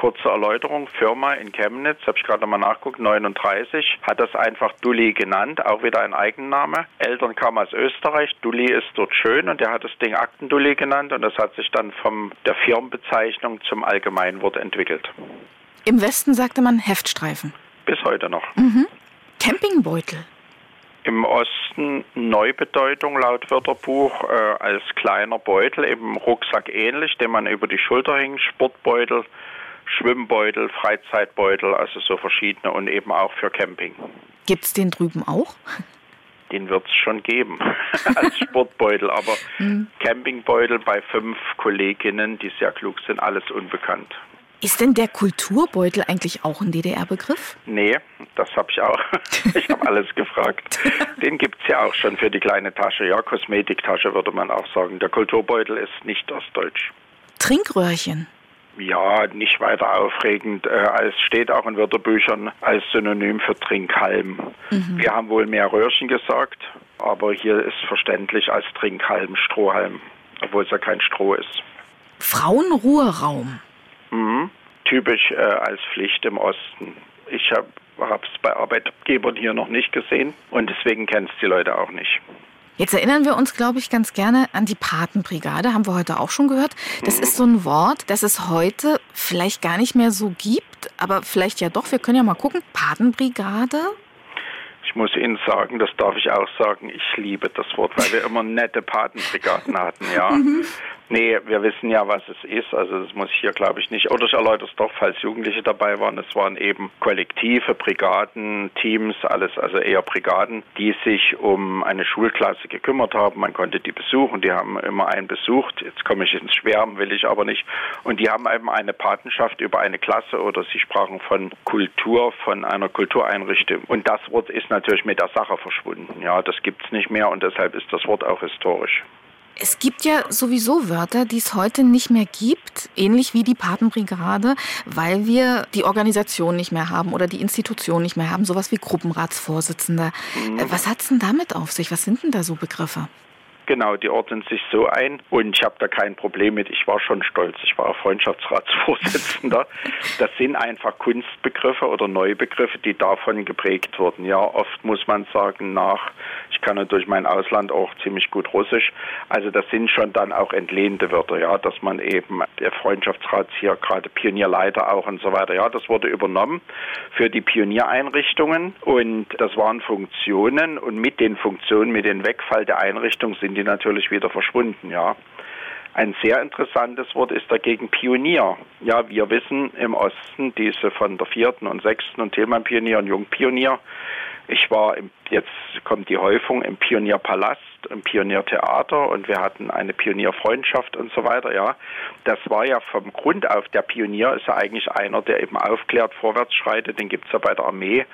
C: Kurze Erläuterung, Firma in Chemnitz, habe ich gerade mal nachguckt, 39, hat das einfach Dulli genannt, auch wieder ein Eigenname. Eltern kamen aus Österreich, Dulli ist dort schön und er hat das Ding Aktendulli genannt und das hat sich dann von der Firmenbezeichnung zum Allgemeinwort entwickelt.
B: Im Westen sagte man Heftstreifen.
C: Bis heute noch.
B: Mhm. Campingbeutel.
C: Im Osten Neubedeutung laut Wörterbuch äh, als kleiner Beutel, eben Rucksack ähnlich, den man über die Schulter hängt, Sportbeutel, Schwimmbeutel, Freizeitbeutel, also so verschiedene und eben auch für Camping.
B: Gibt es den drüben auch?
C: Den wird es schon geben als Sportbeutel, aber
B: Mhm.
C: Campingbeutel bei fünf Kolleginnen, die sehr klug sind, alles unbekannt.
B: Ist denn der Kulturbeutel eigentlich auch ein DDR-Begriff?
C: Nee, das habe ich auch. Ich habe alles gefragt. Den gibt es ja auch schon für die kleine Tasche. Ja, Kosmetiktasche würde man auch sagen. Der Kulturbeutel ist nicht ostdeutsch.
B: Trinkröhrchen.
C: Ja, nicht weiter aufregend. Äh, es steht auch in Wörterbüchern als Synonym für Trinkhalm. Wir haben wohl mehr Röhrchen gesagt, aber hier ist verständlich als Trinkhalm Strohhalm, obwohl es ja kein Stroh ist.
B: Frauenruheraum.
C: Mhm. Typisch äh, als Pflicht im Osten. Ich habe es bei Arbeitgebern hier noch nicht gesehen und deswegen kennen es die Leute auch nicht.
B: Jetzt erinnern wir uns, glaube ich, ganz gerne an die Patenbrigade, haben wir heute auch schon gehört. Das ist so ein Wort, das es heute vielleicht gar nicht mehr so gibt, aber vielleicht ja doch. Wir können ja mal gucken. Patenbrigade?
C: Ich muss Ihnen sagen, das darf ich auch sagen, ich liebe das Wort, weil wir immer nette Patenbrigaden hatten, ja. Nee, wir wissen ja, was es ist. Also das muss ich hier, glaube ich, nicht. Oder ich erläutere es doch, falls Jugendliche dabei waren. Es waren eben Kollektive, Brigaden, Teams, alles, also eher Brigaden, die sich um eine Schulklasse gekümmert haben. Man konnte die besuchen. Die haben immer einen besucht. Jetzt komme ich ins Schwärmen, will ich aber nicht. Und die haben eben eine Patenschaft über eine Klasse oder sie sprachen von Kultur, von einer Kultureinrichtung. Und das Wort ist natürlich mit der Sache verschwunden. Ja, das gibt es nicht mehr und deshalb ist das Wort auch historisch.
B: Es gibt ja sowieso Wörter, die es heute nicht mehr gibt, ähnlich wie die Patenbrigade, weil wir die Organisation nicht mehr haben oder die Institution nicht mehr haben, sowas wie Gruppenratsvorsitzender. Äh, Was hat's denn damit auf sich? Was sind denn da so Begriffe?
C: Genau, die ordnen sich so ein und ich habe da kein Problem mit. Ich war schon stolz. Ich war auch Freundschaftsratsvorsitzender. Das sind einfach Kunstbegriffe oder Neubegriffe, die davon geprägt wurden. Ja, oft muss man sagen, nach, ich kann natürlich mein Ausland auch ziemlich gut Russisch. Also das sind schon dann auch entlehnte Wörter, ja, dass man eben der Freundschaftsrat hier gerade Pionierleiter auch und so weiter. Ja, das wurde übernommen für die Pioniereinrichtungen und das waren Funktionen und mit den Funktionen, mit dem Wegfall der Einrichtung sind die natürlich wieder verschwunden, ja. Ein sehr interessantes Wort ist dagegen Pionier. Ja, wir wissen im Osten diese von der vierten und sechsten und Thälmann Pionier und Jungpionier. Ich war im, jetzt kommt die Häufung im Pionierpalast, im Pioniertheater und wir hatten eine Pionierfreundschaft und so weiter, ja. Das war ja vom Grund auf, der Pionier ist ja eigentlich einer, der eben aufklärt, vorwärts schreitet, den gibt's ja bei der Armee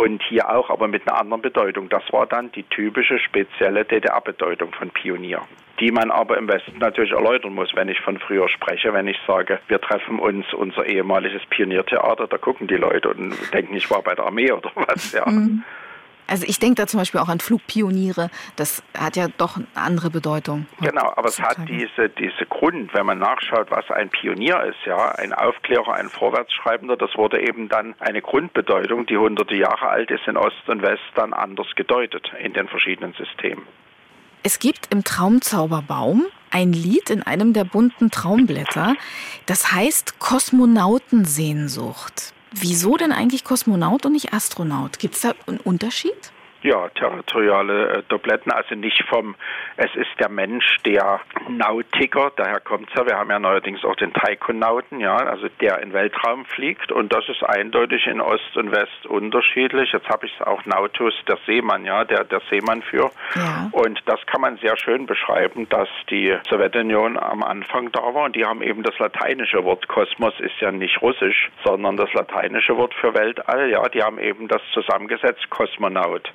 C: und hier auch, aber mit einer anderen Bedeutung. Das war dann die typische spezielle DDR-Bedeutung von Pionier die man aber im Westen natürlich erläutern muss, wenn ich von früher spreche, wenn ich sage, wir treffen uns unser ehemaliges Pioniertheater, da gucken die Leute und denken, ich war bei der Armee oder was, ja.
B: Also ich denke da zum Beispiel auch an Flugpioniere. Das hat ja doch eine andere Bedeutung.
C: Genau, aber es hat diese, diese Grund, wenn man nachschaut, was ein Pionier ist, ja, ein Aufklärer, ein Vorwärtsschreibender, das wurde eben dann eine Grundbedeutung, die hunderte Jahre alt ist, in Ost und West dann anders gedeutet in den verschiedenen Systemen.
B: Es gibt im Traumzauberbaum ein Lied in einem der bunten Traumblätter, das heißt Kosmonautensehnsucht. Wieso denn eigentlich Kosmonaut und nicht Astronaut? Gibt es da einen Unterschied?
C: Ja, territoriale äh, Doubletten, also nicht vom, es ist der Mensch, der Nautiker, daher kommt's ja, wir haben ja neuerdings auch den Taikonauten, ja, also der in Weltraum fliegt und das ist eindeutig in Ost und West unterschiedlich. Jetzt habe ich es auch Nautus, der Seemann, ja, der, der Seemann für.
B: Ja.
C: Und das kann man sehr schön beschreiben, dass die Sowjetunion am Anfang da war und die haben eben das lateinische Wort Kosmos ist ja nicht russisch, sondern das lateinische Wort für Weltall, ja, die haben eben das zusammengesetzt, Kosmonaut.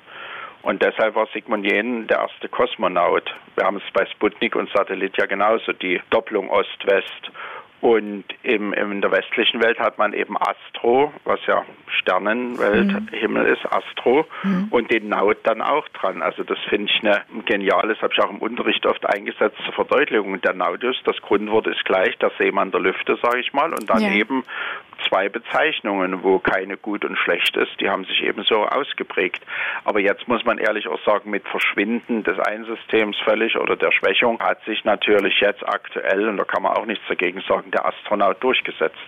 C: Und deshalb war Sigmund Jähn der erste Kosmonaut. Wir haben es bei Sputnik und Satellit ja genauso, die Doppelung Ost-West. Und im, in der westlichen Welt hat man eben Astro, was ja Sternenwelt, Himmel ist, Astro, und den Naut dann auch dran. Also das finde ich eine geniales, habe ich auch im Unterricht oft eingesetzt zur Verdeutlichung. Der Nautus, das Grundwort ist gleich, der Seemann der Lüfte, sage ich mal, und daneben zwei Bezeichnungen, wo keine gut und schlecht ist. Die haben sich eben so ausgeprägt. Aber jetzt muss man ehrlich auch sagen, mit Verschwinden des einen Systems völlig oder der Schwächung hat sich natürlich jetzt aktuell, und da kann man auch nichts dagegen sagen, der Astronaut durchgesetzt.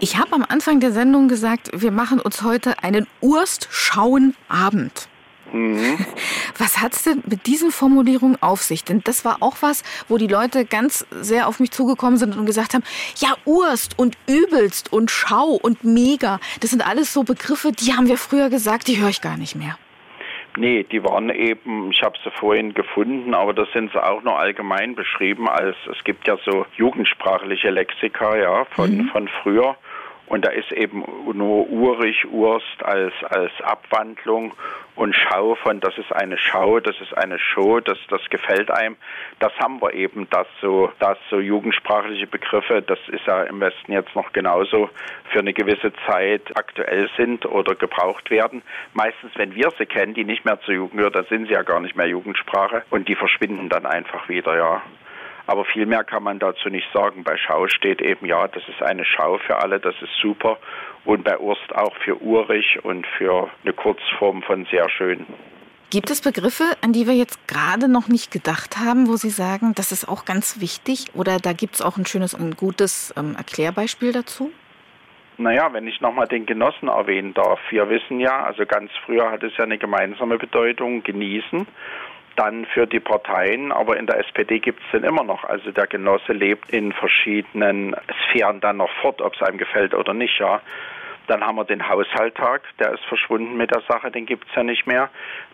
B: Ich habe am Anfang der Sendung gesagt, wir machen uns heute einen Urst-Schauen-Abend.
C: Mhm.
B: Was hat es denn mit diesen Formulierungen auf sich? Denn das war auch was, wo die Leute ganz sehr auf mich zugekommen sind und gesagt haben, ja, Urst und übelst und Schau und Mega, das sind alles so Begriffe, die haben wir früher gesagt, die höre ich gar nicht mehr.
C: Nee, die waren eben, ich habe sie vorhin gefunden, aber das sind sie auch nur allgemein beschrieben als, es gibt ja so jugendsprachliche Lexika, ja, von,
B: Mhm.
C: von früher. Und da ist eben nur urig, Urst als, als Abwandlung und Schau von, das ist eine Schau, das ist eine Show, das, das gefällt einem. Das haben wir eben, dass so, dass so jugendsprachliche Begriffe, das ist ja im Westen jetzt noch genauso für eine gewisse Zeit aktuell sind oder gebraucht werden. Meistens, wenn wir sie kennen, die nicht mehr zur Jugend gehören, dann sind sie ja gar nicht mehr Jugendsprache und die verschwinden dann einfach wieder, ja. Aber viel mehr kann man dazu nicht sagen. Bei Schau steht eben, ja, das ist eine Schau für alle, das ist super. Und bei Urst auch für urig und für eine Kurzform von sehr schön.
B: Gibt es Begriffe, an die wir jetzt gerade noch nicht gedacht haben, wo Sie sagen, das ist auch ganz wichtig? Oder da gibt es auch ein schönes und gutes ähm, Erklärbeispiel dazu?
C: Naja, wenn ich nochmal den Genossen erwähnen darf. Wir wissen ja, also ganz früher hat es ja eine gemeinsame Bedeutung, genießen. Dann für die Parteien, aber in der SPD gibt es den immer noch. Also der Genosse lebt in verschiedenen Sphären dann noch fort, ob es einem gefällt oder nicht, ja. Dann haben wir den Haushalttag, der ist verschwunden mit der Sache, den gibt es ja nicht mehr.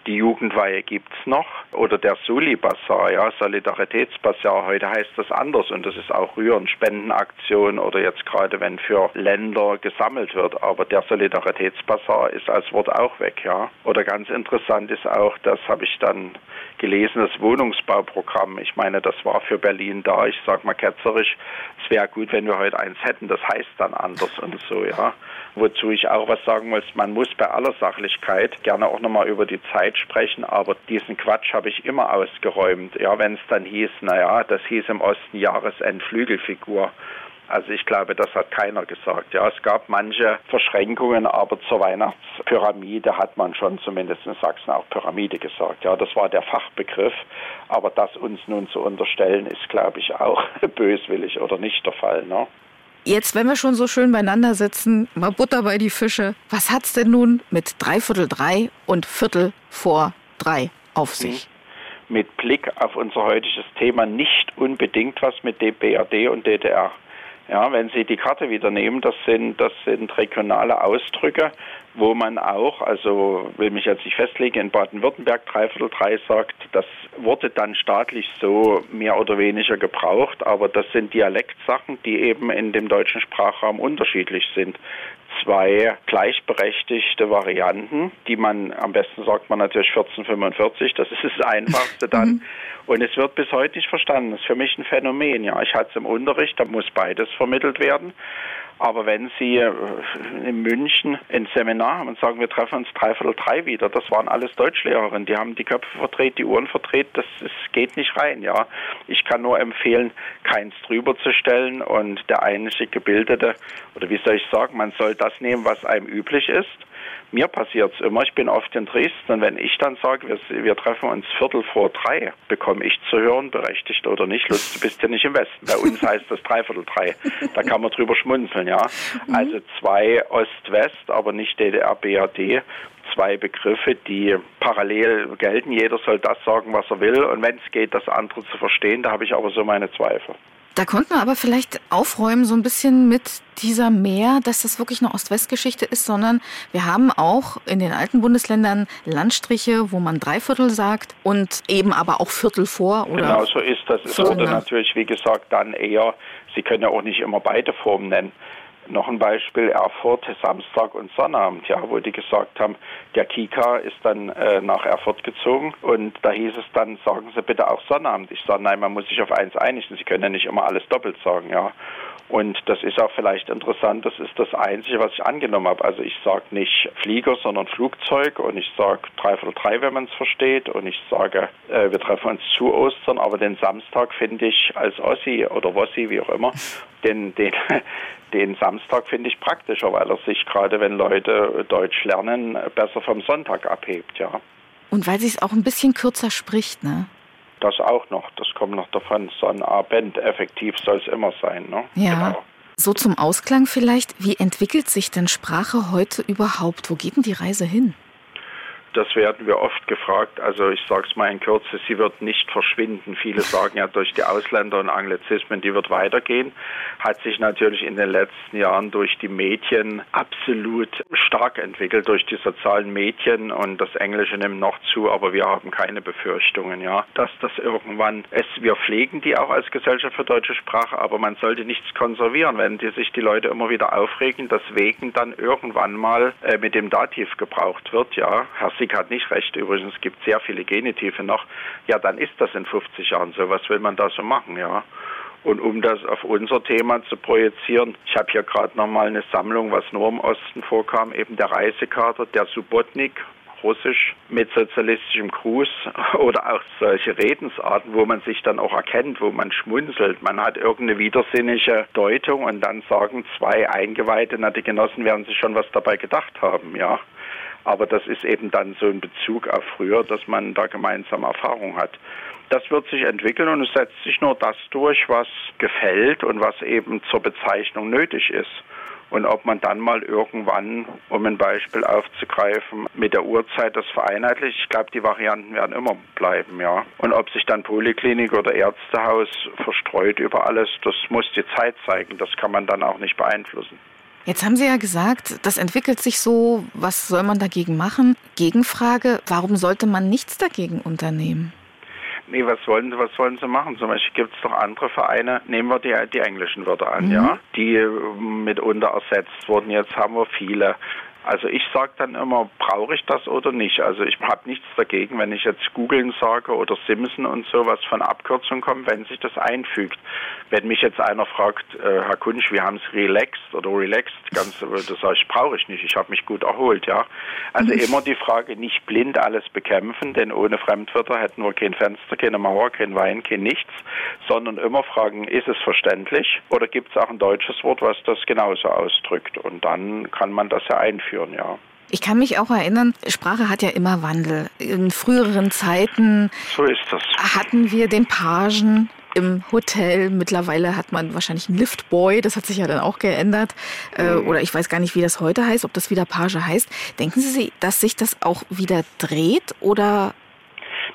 C: Die Jugendweihe gibt es noch. Oder der Soli-Bazar, ja, Solidaritätsbazar, heute heißt das anders und das ist auch Rühren, Spendenaktion oder jetzt gerade, wenn für Länder gesammelt wird. Aber der Solidaritätsbazar ist als Wort auch weg, ja. Oder ganz interessant ist auch, das habe ich dann gelesen, das Wohnungsbauprogramm. Ich meine, das war für Berlin da. Ich sage mal ketzerisch, es wäre gut, wenn wir heute eins hätten. Das heißt dann anders und so, ja. Wozu ich auch was sagen muss, man muss bei aller Sachlichkeit gerne auch nochmal über die Zeit sprechen, aber diesen Quatsch habe ich immer ausgeräumt. Ja, wenn es dann hieß, naja, das hieß im Osten Jahresendflügelfigur. Also ich glaube, das hat keiner gesagt. Ja, es gab manche Verschränkungen, aber zur Weihnachtspyramide hat man schon zumindest in Sachsen auch Pyramide gesagt. Ja, das war der Fachbegriff. Aber das uns nun zu unterstellen, ist, glaube ich, auch böswillig oder nicht der Fall. Ne?
B: Jetzt, wenn wir schon so schön beieinander sitzen, mal Butter bei die Fische. Was hat's denn nun mit Dreiviertel drei und Viertel vor drei auf sich?
C: Mit Blick auf unser heutiges Thema nicht unbedingt was mit BRD und DDR. Ja, wenn Sie die Karte wieder nehmen, das sind, das sind regionale Ausdrücke, wo man auch, also will mich jetzt nicht festlegen, in Baden-Württemberg dreiviertel drei sagt, das wurde dann staatlich so mehr oder weniger gebraucht, aber das sind Dialektsachen, die eben in dem deutschen Sprachraum unterschiedlich sind. Zwei gleichberechtigte Varianten, die man, am besten sagt man natürlich 1445, das ist das Einfachste dann. Und es wird bis heute nicht verstanden. Das ist für mich ein Phänomen. Ja, ich hatte es im Unterricht, da muss beides vermittelt werden. Aber wenn Sie äh, in München ein Seminar haben und sagen, wir treffen uns dreiviertel drei wieder, das waren alles Deutschlehrerinnen, die haben die Köpfe verdreht, die Uhren verdreht, das, das geht nicht rein, ja. Ich kann nur empfehlen, keins drüber zu stellen und der einzige Gebildete, oder wie soll ich sagen, man soll das nehmen, was einem üblich ist. Mir passiert es immer, ich bin oft in Dresden und wenn ich dann sage, wir, wir treffen uns Viertel vor drei, bekomme ich zu hören, berechtigt oder nicht, Lutz, du bist ja nicht im Westen. Bei uns heißt das Dreiviertel drei. Da kann man drüber schmunzeln, ja. Also zwei Ost-West, aber nicht DDR-BRD. Zwei Begriffe, die parallel gelten. Jeder soll das sagen, was er will. Und wenn es geht, das andere zu verstehen, da habe ich aber so meine Zweifel.
B: Da konnten wir aber vielleicht aufräumen so ein bisschen mit dieser Mehr, dass das wirklich eine Ost-West-Geschichte ist, sondern wir haben auch in den alten Bundesländern Landstriche, wo man Dreiviertel sagt und eben aber auch Viertel vor oder
C: Genau so ist das. Es wurde
B: nach.
C: natürlich, wie gesagt, dann eher, Sie können ja auch nicht immer beide Formen nennen. Noch ein Beispiel Erfurt, Samstag und Sonnabend, ja, wo die gesagt haben, der Kika ist dann äh, nach Erfurt gezogen und da hieß es dann, sagen Sie bitte auch Sonnabend. Ich sage, nein, man muss sich auf eins einigen. Sie können ja nicht immer alles doppelt sagen, ja. Und das ist auch vielleicht interessant, das ist das Einzige, was ich angenommen habe. Also ich sage nicht Flieger, sondern Flugzeug und ich sage drei, wenn man es versteht und ich sage, äh, wir treffen uns zu Ostern, aber den Samstag finde ich als Ossi oder Wossi, wie auch immer, den, den, Den Samstag finde ich praktischer, weil er sich gerade, wenn Leute Deutsch lernen, besser vom Sonntag abhebt, ja.
B: Und weil sie es auch ein bisschen kürzer spricht, ne?
C: Das auch noch, das kommt noch davon. Sonnabend, effektiv soll es immer sein, ne?
B: Ja.
C: Genau.
B: So zum Ausklang vielleicht, wie entwickelt sich denn Sprache heute überhaupt? Wo geht denn die Reise hin?
C: Das werden wir oft gefragt. Also ich sage es mal in Kürze, sie wird nicht verschwinden. Viele sagen ja durch die Ausländer und Anglizismen, die wird weitergehen. Hat sich natürlich in den letzten Jahren durch die Medien absolut stark entwickelt, durch die sozialen Medien und das Englische nimmt noch zu, aber wir haben keine Befürchtungen, ja, dass das irgendwann es wir pflegen die auch als Gesellschaft für deutsche Sprache, aber man sollte nichts konservieren, wenn die sich die Leute immer wieder aufregen, deswegen dann irgendwann mal äh, mit dem Dativ gebraucht wird, ja. Herr Sieg hat nicht recht, übrigens es gibt sehr viele Genitive noch. Ja, dann ist das in 50 Jahren so. Was will man da so machen, ja? Und um das auf unser Thema zu projizieren, ich habe hier gerade nochmal eine Sammlung, was nur im Osten vorkam, eben der Reisekater, der Subotnik, Russisch mit sozialistischem Gruß oder auch solche Redensarten, wo man sich dann auch erkennt, wo man schmunzelt. Man hat irgendeine widersinnige Deutung und dann sagen zwei Eingeweihte, na die Genossen werden sich schon was dabei gedacht haben, ja. Aber das ist eben dann so ein Bezug auf früher, dass man da gemeinsame Erfahrung hat. Das wird sich entwickeln und es setzt sich nur das durch, was gefällt und was eben zur Bezeichnung nötig ist. Und ob man dann mal irgendwann, um ein Beispiel aufzugreifen, mit der Uhrzeit das vereinheitlicht, ich glaube, die Varianten werden immer bleiben, ja. Und ob sich dann Poliklinik oder Ärztehaus verstreut über alles, das muss die Zeit zeigen. Das kann man dann auch nicht beeinflussen.
B: Jetzt haben Sie ja gesagt, das entwickelt sich so, was soll man dagegen machen? Gegenfrage, warum sollte man nichts dagegen unternehmen?
C: Nee, was wollen Sie, was wollen Sie machen? Zum Beispiel gibt es doch andere Vereine, nehmen wir die, die englischen Wörter an,
B: Mhm.
C: ja, die äh, mitunter ersetzt wurden. Jetzt haben wir viele. Also ich sage dann immer, brauche ich das oder nicht? Also ich habe nichts dagegen, wenn ich jetzt googeln sage oder Simpson und sowas von Abkürzung kommt, wenn sich das einfügt. Wenn mich jetzt einer fragt, äh, Herr Kunsch, wie haben Sie relaxed oder relaxed, ganz, das sage ich, brauche ich nicht. Ich habe mich gut erholt, ja. Also immer die Frage, nicht blind alles bekämpfen, denn ohne Fremdwörter hätten wir kein Fenster, keine Mauer, kein Wein, kein nichts, sondern immer fragen, ist es verständlich oder gibt es auch ein deutsches Wort, was das genauso ausdrückt? Und dann kann man das ja einführen, ja.
B: Ich kann mich auch erinnern, Sprache hat ja immer Wandel. In früheren Zeiten
C: So
B: hatten wir den Pagen im Hotel. Mittlerweile hat man wahrscheinlich einen Liftboy, das hat sich ja dann auch geändert. Äh, oder ich weiß gar nicht, wie das heute heißt, ob das wieder Page heißt. Denken Sie, dass sich das auch wieder dreht oder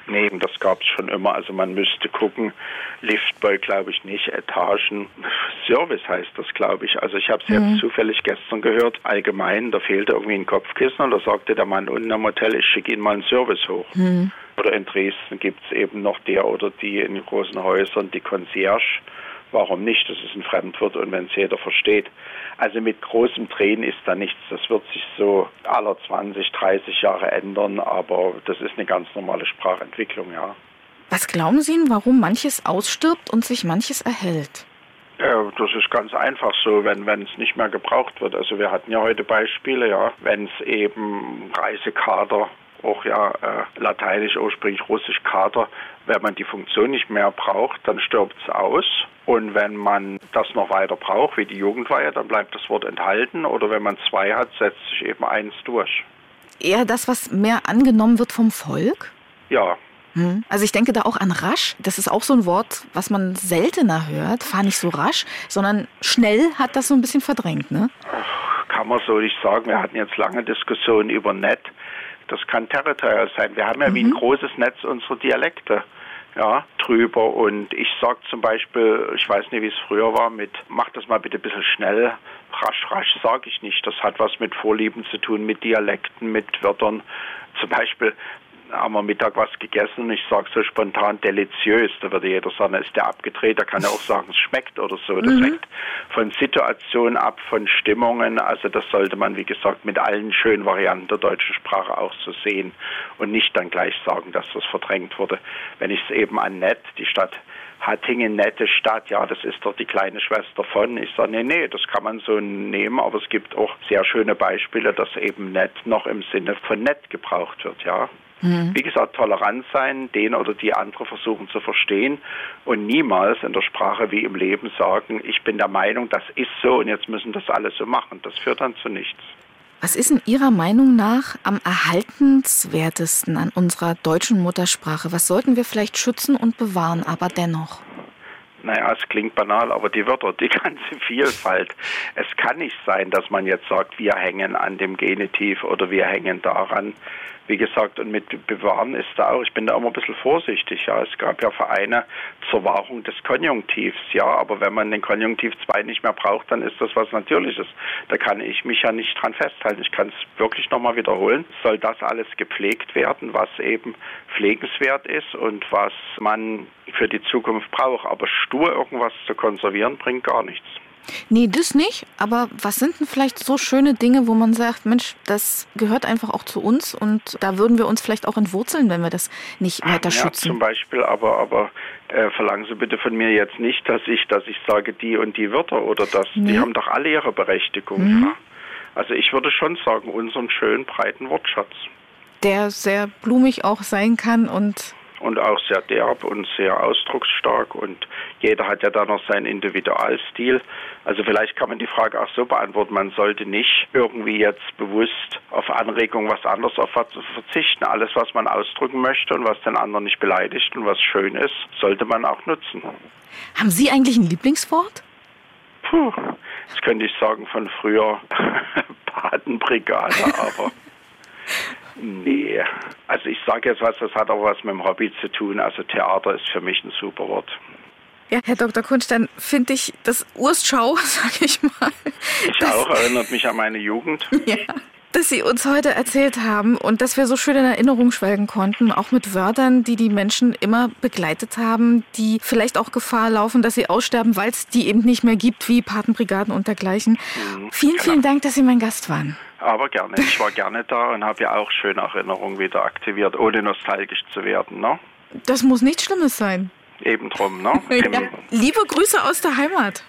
C: Nee, das gab es schon immer. Also man müsste gucken, Liftboy glaube ich nicht, Etagen, Service heißt das glaube ich. Also ich habe es
B: Mhm.
C: jetzt zufällig gestern gehört, allgemein, da fehlte irgendwie ein Kopfkissen und da sagte der Mann unten am Hotel, ich schicke Ihnen mal einen Service hoch. Oder in Dresden gibt es eben noch der oder die in großen Häusern, die Concierge. Warum nicht? Das ist ein Fremdwort und wenn es jeder versteht. Also mit großem Drehen ist da nichts. Das wird sich so aller 20, 30 Jahre ändern, aber das ist eine ganz normale Sprachentwicklung, ja.
B: was glauben Sie, warum manches ausstirbt und sich manches erhält?
C: Ja, das ist ganz einfach so, wenn wenn es nicht mehr gebraucht wird. Also wir hatten ja heute Beispiele, ja, wenn es eben Reisekader, auch ja äh, lateinisch ursprünglich russisch Kader, wenn man die Funktion nicht mehr braucht, dann stirbt es aus. Und wenn man das noch weiter braucht, wie die Jugendweihe, dann bleibt das Wort enthalten. Oder wenn man zwei hat, setzt sich eben eins durch.
B: Eher das, was mehr angenommen wird vom Volk?
C: Ja,
B: Hm. Also ich denke da auch an rasch. Das ist auch so ein Wort, was man seltener hört. Fahr nicht so rasch, sondern schnell hat das so ein bisschen verdrängt, ne?
C: kann man so nicht sagen. Wir hatten jetzt lange Diskussionen über Net. Das kann territorial sein. Wir haben ja wie ein großes Netz unsere Dialekte ja, drüber. Und ich sage zum Beispiel, ich weiß nicht, wie es früher war, mit mach das mal bitte ein bisschen schnell. Rasch, rasch sage ich nicht. Das hat was mit Vorlieben zu tun, mit Dialekten, mit Wörtern. Zum Beispiel haben wir Mittag was gegessen und ich sage so spontan deliziös. Da würde jeder sagen, ist der abgedreht. Da kann er auch sagen, es schmeckt oder so. Das hängt von Situationen ab, von Stimmungen. Also das sollte man, wie gesagt, mit allen schönen Varianten der deutschen Sprache auch so sehen und nicht dann gleich sagen, dass das verdrängt wurde. Wenn ich es eben an Nett, die Stadt Hattingen, nette Stadt, ja, das ist doch die kleine Schwester von. Ich sage, nee, nee, das kann man so nehmen, aber es gibt auch sehr schöne Beispiele, dass eben nett noch im Sinne von nett gebraucht wird, ja. Wie gesagt, tolerant sein, den oder die andere versuchen zu verstehen und niemals in der Sprache wie im Leben sagen, ich bin der Meinung, das ist so und jetzt müssen das alle so machen. Das führt dann zu nichts.
B: Was ist in Ihrer Meinung nach am erhaltenswertesten an unserer deutschen Muttersprache? Was sollten wir vielleicht schützen und bewahren, aber dennoch?
C: Naja, es klingt banal, aber die Wörter, die ganze Vielfalt. Es kann nicht sein, dass man jetzt sagt, wir hängen an dem Genitiv oder wir hängen daran. Wie gesagt, und mit Bewahren ist da auch, ich bin da immer ein bisschen vorsichtig. Ja, es gab ja Vereine zur Wahrung des Konjunktivs. Ja, aber wenn man den Konjunktiv 2 nicht mehr braucht, dann ist das was Natürliches. Da kann ich mich ja nicht dran festhalten. Ich kann es wirklich nochmal wiederholen. Soll das alles gepflegt werden, was eben pflegenswert ist und was man für die Zukunft braucht. Aber stur irgendwas zu konservieren, bringt gar nichts.
B: Nee, das nicht. Aber was sind denn vielleicht so schöne Dinge, wo man sagt, Mensch, das gehört einfach auch zu uns und da würden wir uns vielleicht auch entwurzeln, wenn wir das nicht weiter
C: ja,
B: schützen?
C: Zum Beispiel, aber, aber äh, verlangen Sie bitte von mir jetzt nicht, dass ich, dass ich sage, die und die Wörter oder das.
B: Nee.
C: Die haben doch alle ihre Berechtigung.
B: Mhm.
C: Ja. Also ich würde schon sagen, unseren schönen breiten Wortschatz.
B: Der sehr blumig auch sein kann und
C: und auch sehr derb und sehr ausdrucksstark und jeder hat ja da noch seinen Individualstil. Also vielleicht kann man die Frage auch so beantworten, man sollte nicht irgendwie jetzt bewusst auf Anregung was anderes auf verzichten. Alles, was man ausdrücken möchte und was den anderen nicht beleidigt und was schön ist, sollte man auch nutzen.
B: haben Sie eigentlich ein Lieblingswort?
C: Puh, das könnte ich sagen von früher Patenbrigade, aber nee. Also ich sage jetzt was, das hat aber was mit dem Hobby zu tun. Also Theater ist für mich ein super Wort.
B: Ja, Herr Dr. Kunst, dann finde ich das Urstschau, sage ich mal,
C: Ich auch, erinnert mich an meine Jugend.
B: ja, dass Sie uns heute erzählt haben und dass wir so schön in Erinnerung schwelgen konnten, auch mit Wörtern, die die Menschen immer begleitet haben, die vielleicht auch Gefahr laufen, dass sie aussterben, weil es die eben nicht mehr gibt, wie Patenbrigaden und dergleichen. Vielen, vielen Dank, dass Sie mein Gast waren.
C: Aber gerne. Ich war gerne da und habe ja auch schöne Erinnerungen wieder aktiviert, ohne nostalgisch zu werden. Ne?
B: Das muss nichts Schlimmes sein.
C: Eben drum. Ne?
B: Ja. Liebe Grüße aus der Heimat.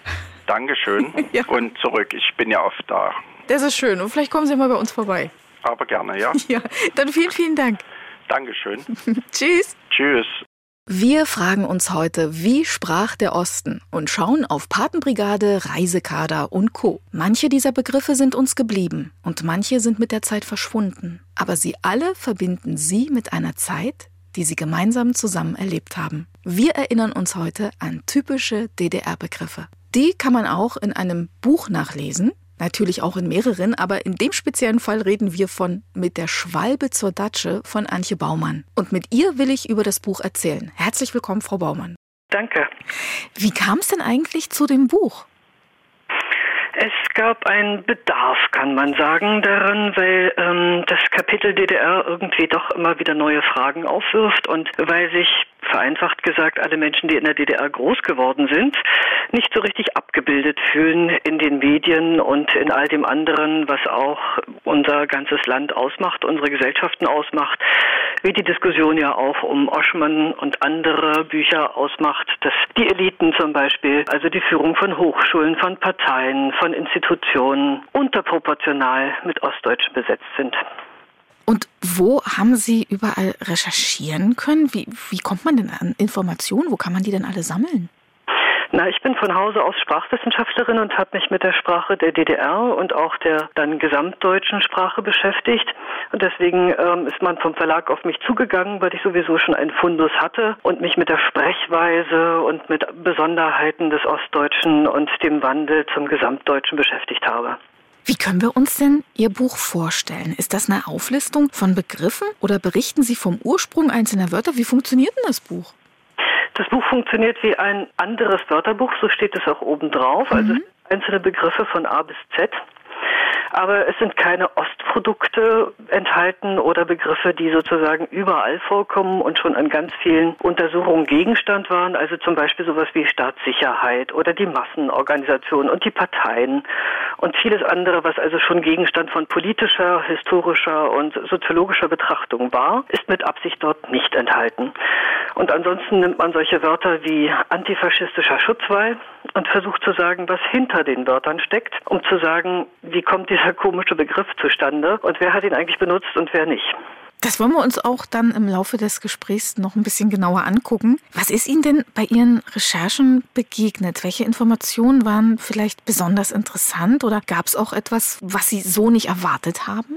C: Dankeschön. Und zurück. Ich bin ja oft da.
B: Das ist schön. Und vielleicht kommen Sie mal bei uns vorbei.
C: Aber gerne, ja.
B: Ja, dann vielen, vielen Dank.
C: Dankeschön.
B: Tschüss.
C: Tschüss.
B: Wir fragen uns heute, wie sprach der Osten und schauen auf Patenbrigade, Reisekader und Co. Manche dieser Begriffe sind uns geblieben und manche sind mit der Zeit verschwunden. Aber sie alle verbinden sie mit einer Zeit, die sie gemeinsam zusammen erlebt haben. Wir erinnern uns heute an typische DDR-Begriffe. Die kann man auch in einem Buch nachlesen. Natürlich auch in mehreren, aber in dem speziellen Fall reden wir von Mit der Schwalbe zur Datsche von Antje Baumann. Und mit ihr will ich über das Buch erzählen. Herzlich willkommen, Frau Baumann.
K: Danke.
B: Wie kam es denn eigentlich zu dem Buch?
K: Es gab einen Bedarf, kann man sagen, daran, weil ähm, das Kapitel DDR irgendwie doch immer wieder neue Fragen aufwirft und weil sich vereinfacht gesagt alle Menschen, die in der DDR groß geworden sind, nicht so richtig abgebildet fühlen in den Medien und in all dem anderen, was auch unser ganzes Land ausmacht, unsere Gesellschaften ausmacht, wie die Diskussion ja auch um Oschmann und andere Bücher ausmacht, dass die Eliten zum Beispiel, also die Führung von Hochschulen, von Parteien, von Institutionen unterproportional mit Ostdeutschen besetzt sind.
B: Und wo haben Sie überall recherchieren können? Wie, wie kommt man denn an Informationen? Wo kann man die denn alle sammeln?
K: Na, ich bin von Hause aus Sprachwissenschaftlerin und habe mich mit der Sprache der DDR und auch der dann gesamtdeutschen Sprache beschäftigt. Und deswegen ähm, ist man vom Verlag auf mich zugegangen, weil ich sowieso schon einen Fundus hatte und mich mit der Sprechweise und mit Besonderheiten des Ostdeutschen und dem Wandel zum Gesamtdeutschen beschäftigt habe.
B: Wie können wir uns denn Ihr Buch vorstellen? Ist das eine Auflistung von Begriffen oder berichten Sie vom Ursprung einzelner Wörter? Wie funktioniert denn das Buch?
K: Das Buch funktioniert wie ein anderes Wörterbuch, so steht es auch oben drauf. Also einzelne Begriffe von A bis Z. Aber es sind keine Naturprodukte enthalten oder Begriffe, die sozusagen überall vorkommen und schon an ganz vielen Untersuchungen Gegenstand waren. Also zum Beispiel sowas wie Staatssicherheit oder die Massenorganisation und die Parteien und vieles andere, was also schon Gegenstand von politischer, historischer und soziologischer Betrachtung war, ist mit Absicht dort nicht enthalten. Und ansonsten nimmt man solche Wörter wie antifaschistischer Schutzwall und versucht zu sagen, was hinter den Wörtern steckt, um zu sagen, wie kommt dieser komische Begriff zustande und wer hat ihn eigentlich benutzt und wer nicht.
B: Das wollen wir uns auch dann im Laufe des Gesprächs noch ein bisschen genauer angucken. Was ist Ihnen denn bei Ihren Recherchen begegnet? Welche Informationen waren vielleicht besonders interessant oder gab es auch etwas, was Sie so nicht erwartet haben?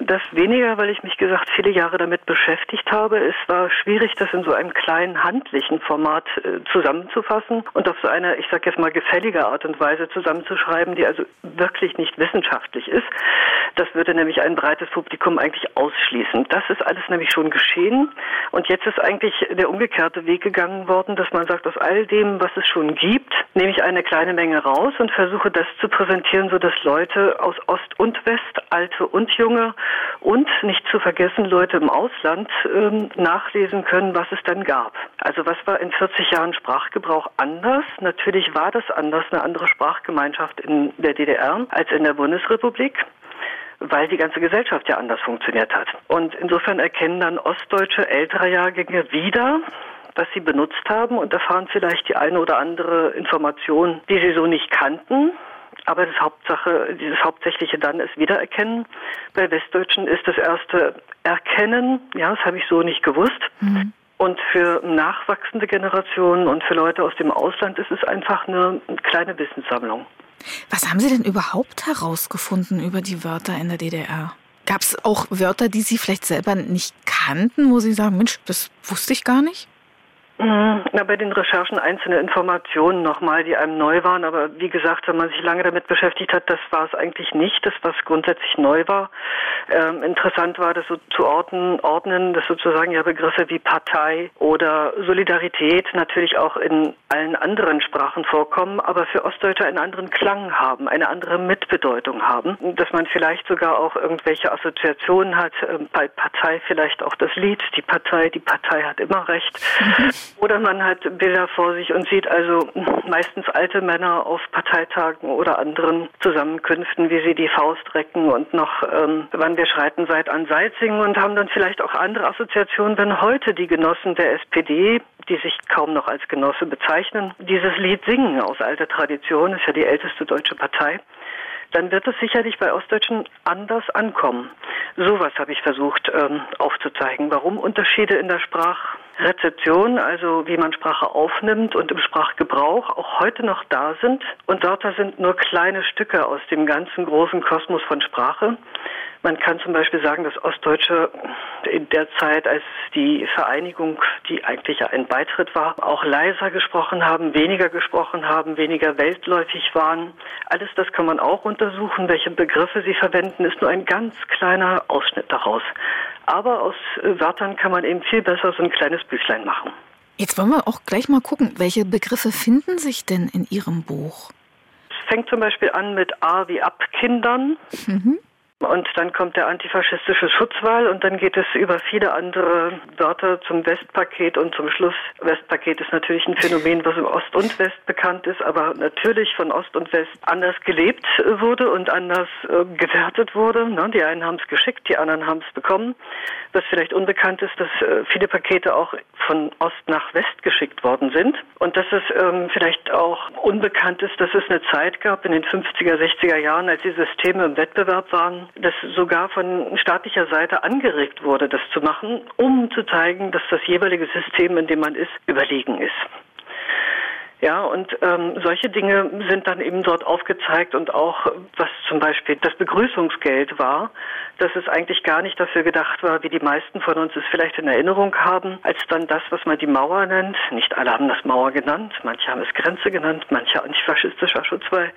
K: Das weniger, weil ich mich gesagt viele Jahre damit beschäftigt habe. Es war schwierig, das in so einem kleinen handlichen Format äh, zusammenzufassen und auf so eine, ich sage jetzt mal, gefällige Art und Weise zusammenzuschreiben, die also wirklich nicht wissenschaftlich ist. Das würde nämlich ein breites Publikum eigentlich ausschließen. Das ist alles nämlich schon geschehen und jetzt ist eigentlich der umgekehrte Weg gegangen worden, dass man sagt, aus all dem, was es schon gibt, nehme ich eine kleine Menge raus und versuche das zu präsentieren, sodass Leute aus Ost und West, alte und junge, und nicht zu vergessen, Leute im Ausland ähm, nachlesen können, was es dann gab. Also was war in 40 Jahren Sprachgebrauch anders? Natürlich war das anders, eine andere Sprachgemeinschaft in der DDR als in der Bundesrepublik weil die ganze Gesellschaft ja anders funktioniert hat. Und insofern erkennen dann ostdeutsche ältere Jahrgänge wieder, was sie benutzt haben und erfahren vielleicht die eine oder andere Information, die sie so nicht kannten. Aber das Hauptsache, dieses Hauptsächliche dann ist Wiedererkennen. Bei Westdeutschen ist das erste Erkennen, ja, das habe ich so nicht gewusst. Mhm. Und für nachwachsende Generationen und für Leute aus dem Ausland ist es einfach eine kleine Wissenssammlung.
B: Was haben Sie denn überhaupt herausgefunden über die Wörter in der DDR? Gab es auch Wörter, die Sie vielleicht selber nicht kannten, wo Sie sagen, Mensch, das wusste ich gar nicht?
K: Mhm. Na, bei den Recherchen einzelne Informationen nochmal, die einem neu waren. Aber wie gesagt, wenn man sich lange damit beschäftigt hat, das war es eigentlich nicht, das was grundsätzlich neu war. Ähm, interessant war, das so zu ordnen, ordnen, dass sozusagen ja Begriffe wie Partei oder Solidarität natürlich auch in allen anderen Sprachen vorkommen, aber für Ostdeutsche einen anderen Klang haben, eine andere Mitbedeutung haben. Dass man vielleicht sogar auch irgendwelche Assoziationen hat, ähm, bei Partei vielleicht auch das Lied, die Partei, die Partei hat immer recht. Oder man hat Bilder vor sich und sieht also meistens alte Männer auf Parteitagen oder anderen Zusammenkünften, wie sie die Faust recken und noch ähm, wann wir schreiten seit an Seit singen und haben dann vielleicht auch andere Assoziationen, wenn heute die Genossen der SPD die sich kaum noch als Genosse bezeichnen, dieses Lied singen aus alter Tradition, ist ja die älteste deutsche Partei dann wird es sicherlich bei Ostdeutschen anders ankommen. Sowas habe ich versucht ähm, aufzuzeigen. Warum Unterschiede in der Sprachrezeption, also wie man Sprache aufnimmt und im Sprachgebrauch auch heute noch da sind. Und Wörter sind nur kleine Stücke aus dem ganzen großen Kosmos von Sprache. Man kann zum Beispiel sagen, dass Ostdeutsche in der Zeit, als die Vereinigung, die eigentlich ja ein Beitritt war, auch leiser gesprochen haben, weniger gesprochen haben, weniger weltläufig waren. Alles das kann man auch untersuchen. Welche Begriffe sie verwenden, ist nur ein ganz kleiner Ausschnitt daraus. Aber aus Wörtern kann man eben viel besser so ein kleines Büchlein machen.
B: Jetzt wollen wir auch gleich mal gucken, welche Begriffe finden sich denn in Ihrem Buch?
K: Es fängt zum Beispiel an mit A wie Abkindern. Mhm. Und dann kommt der antifaschistische Schutzwall und dann geht es über viele andere Wörter zum Westpaket und zum Schluss. Westpaket ist natürlich ein Phänomen, was im Ost und West bekannt ist, aber natürlich von Ost und West anders gelebt wurde und anders äh, gewertet wurde. Ne? Die einen haben es geschickt, die anderen haben es bekommen. Was vielleicht unbekannt ist, dass äh, viele Pakete auch von Ost nach West geschickt worden sind. Und dass es ähm, vielleicht auch unbekannt ist, dass es eine Zeit gab in den 50er, 60er Jahren, als die Systeme im Wettbewerb waren, dass sogar von staatlicher Seite angeregt wurde, das zu machen, um zu zeigen, dass das jeweilige System, in dem man ist, überlegen ist. Ja, und ähm, solche Dinge sind dann eben dort aufgezeigt und auch, was zum Beispiel das Begrüßungsgeld war, dass es eigentlich gar nicht dafür gedacht war, wie die meisten von uns es vielleicht in Erinnerung haben, als dann das, was man die Mauer nennt. Nicht alle haben das Mauer genannt, manche haben es Grenze genannt, manche antifaschistischer Schutzwall.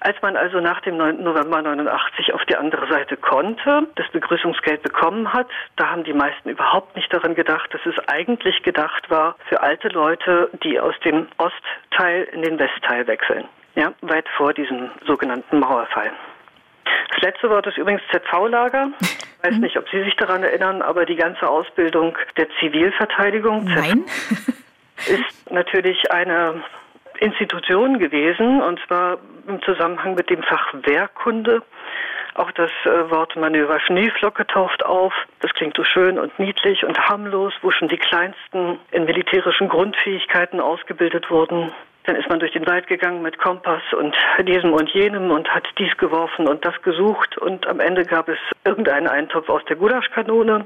K: Als man also nach dem 9. November 89 auf die andere Seite konnte, das Begrüßungsgeld bekommen hat, da haben die meisten überhaupt nicht daran gedacht, dass es eigentlich gedacht war für alte Leute, die aus dem Ost Ostteil in den Westteil wechseln, ja, weit vor diesem sogenannten Mauerfall. Das letzte Wort ist übrigens ZV-Lager. Ich weiß nicht, ob Sie sich daran erinnern, aber die ganze Ausbildung der Zivilverteidigung
B: Nein.
K: ist natürlich eine Institution gewesen, und zwar im Zusammenhang mit dem Fach Wehrkunde. Auch das äh, Wort Manöver Schneeflocke taucht auf. Das klingt so schön und niedlich und harmlos, wo schon die kleinsten in militärischen Grundfähigkeiten ausgebildet wurden. Dann ist man durch den Wald gegangen mit Kompass und diesem und jenem und hat dies geworfen und das gesucht. Und am Ende gab es irgendeinen Eintopf aus der Gulaschkanone,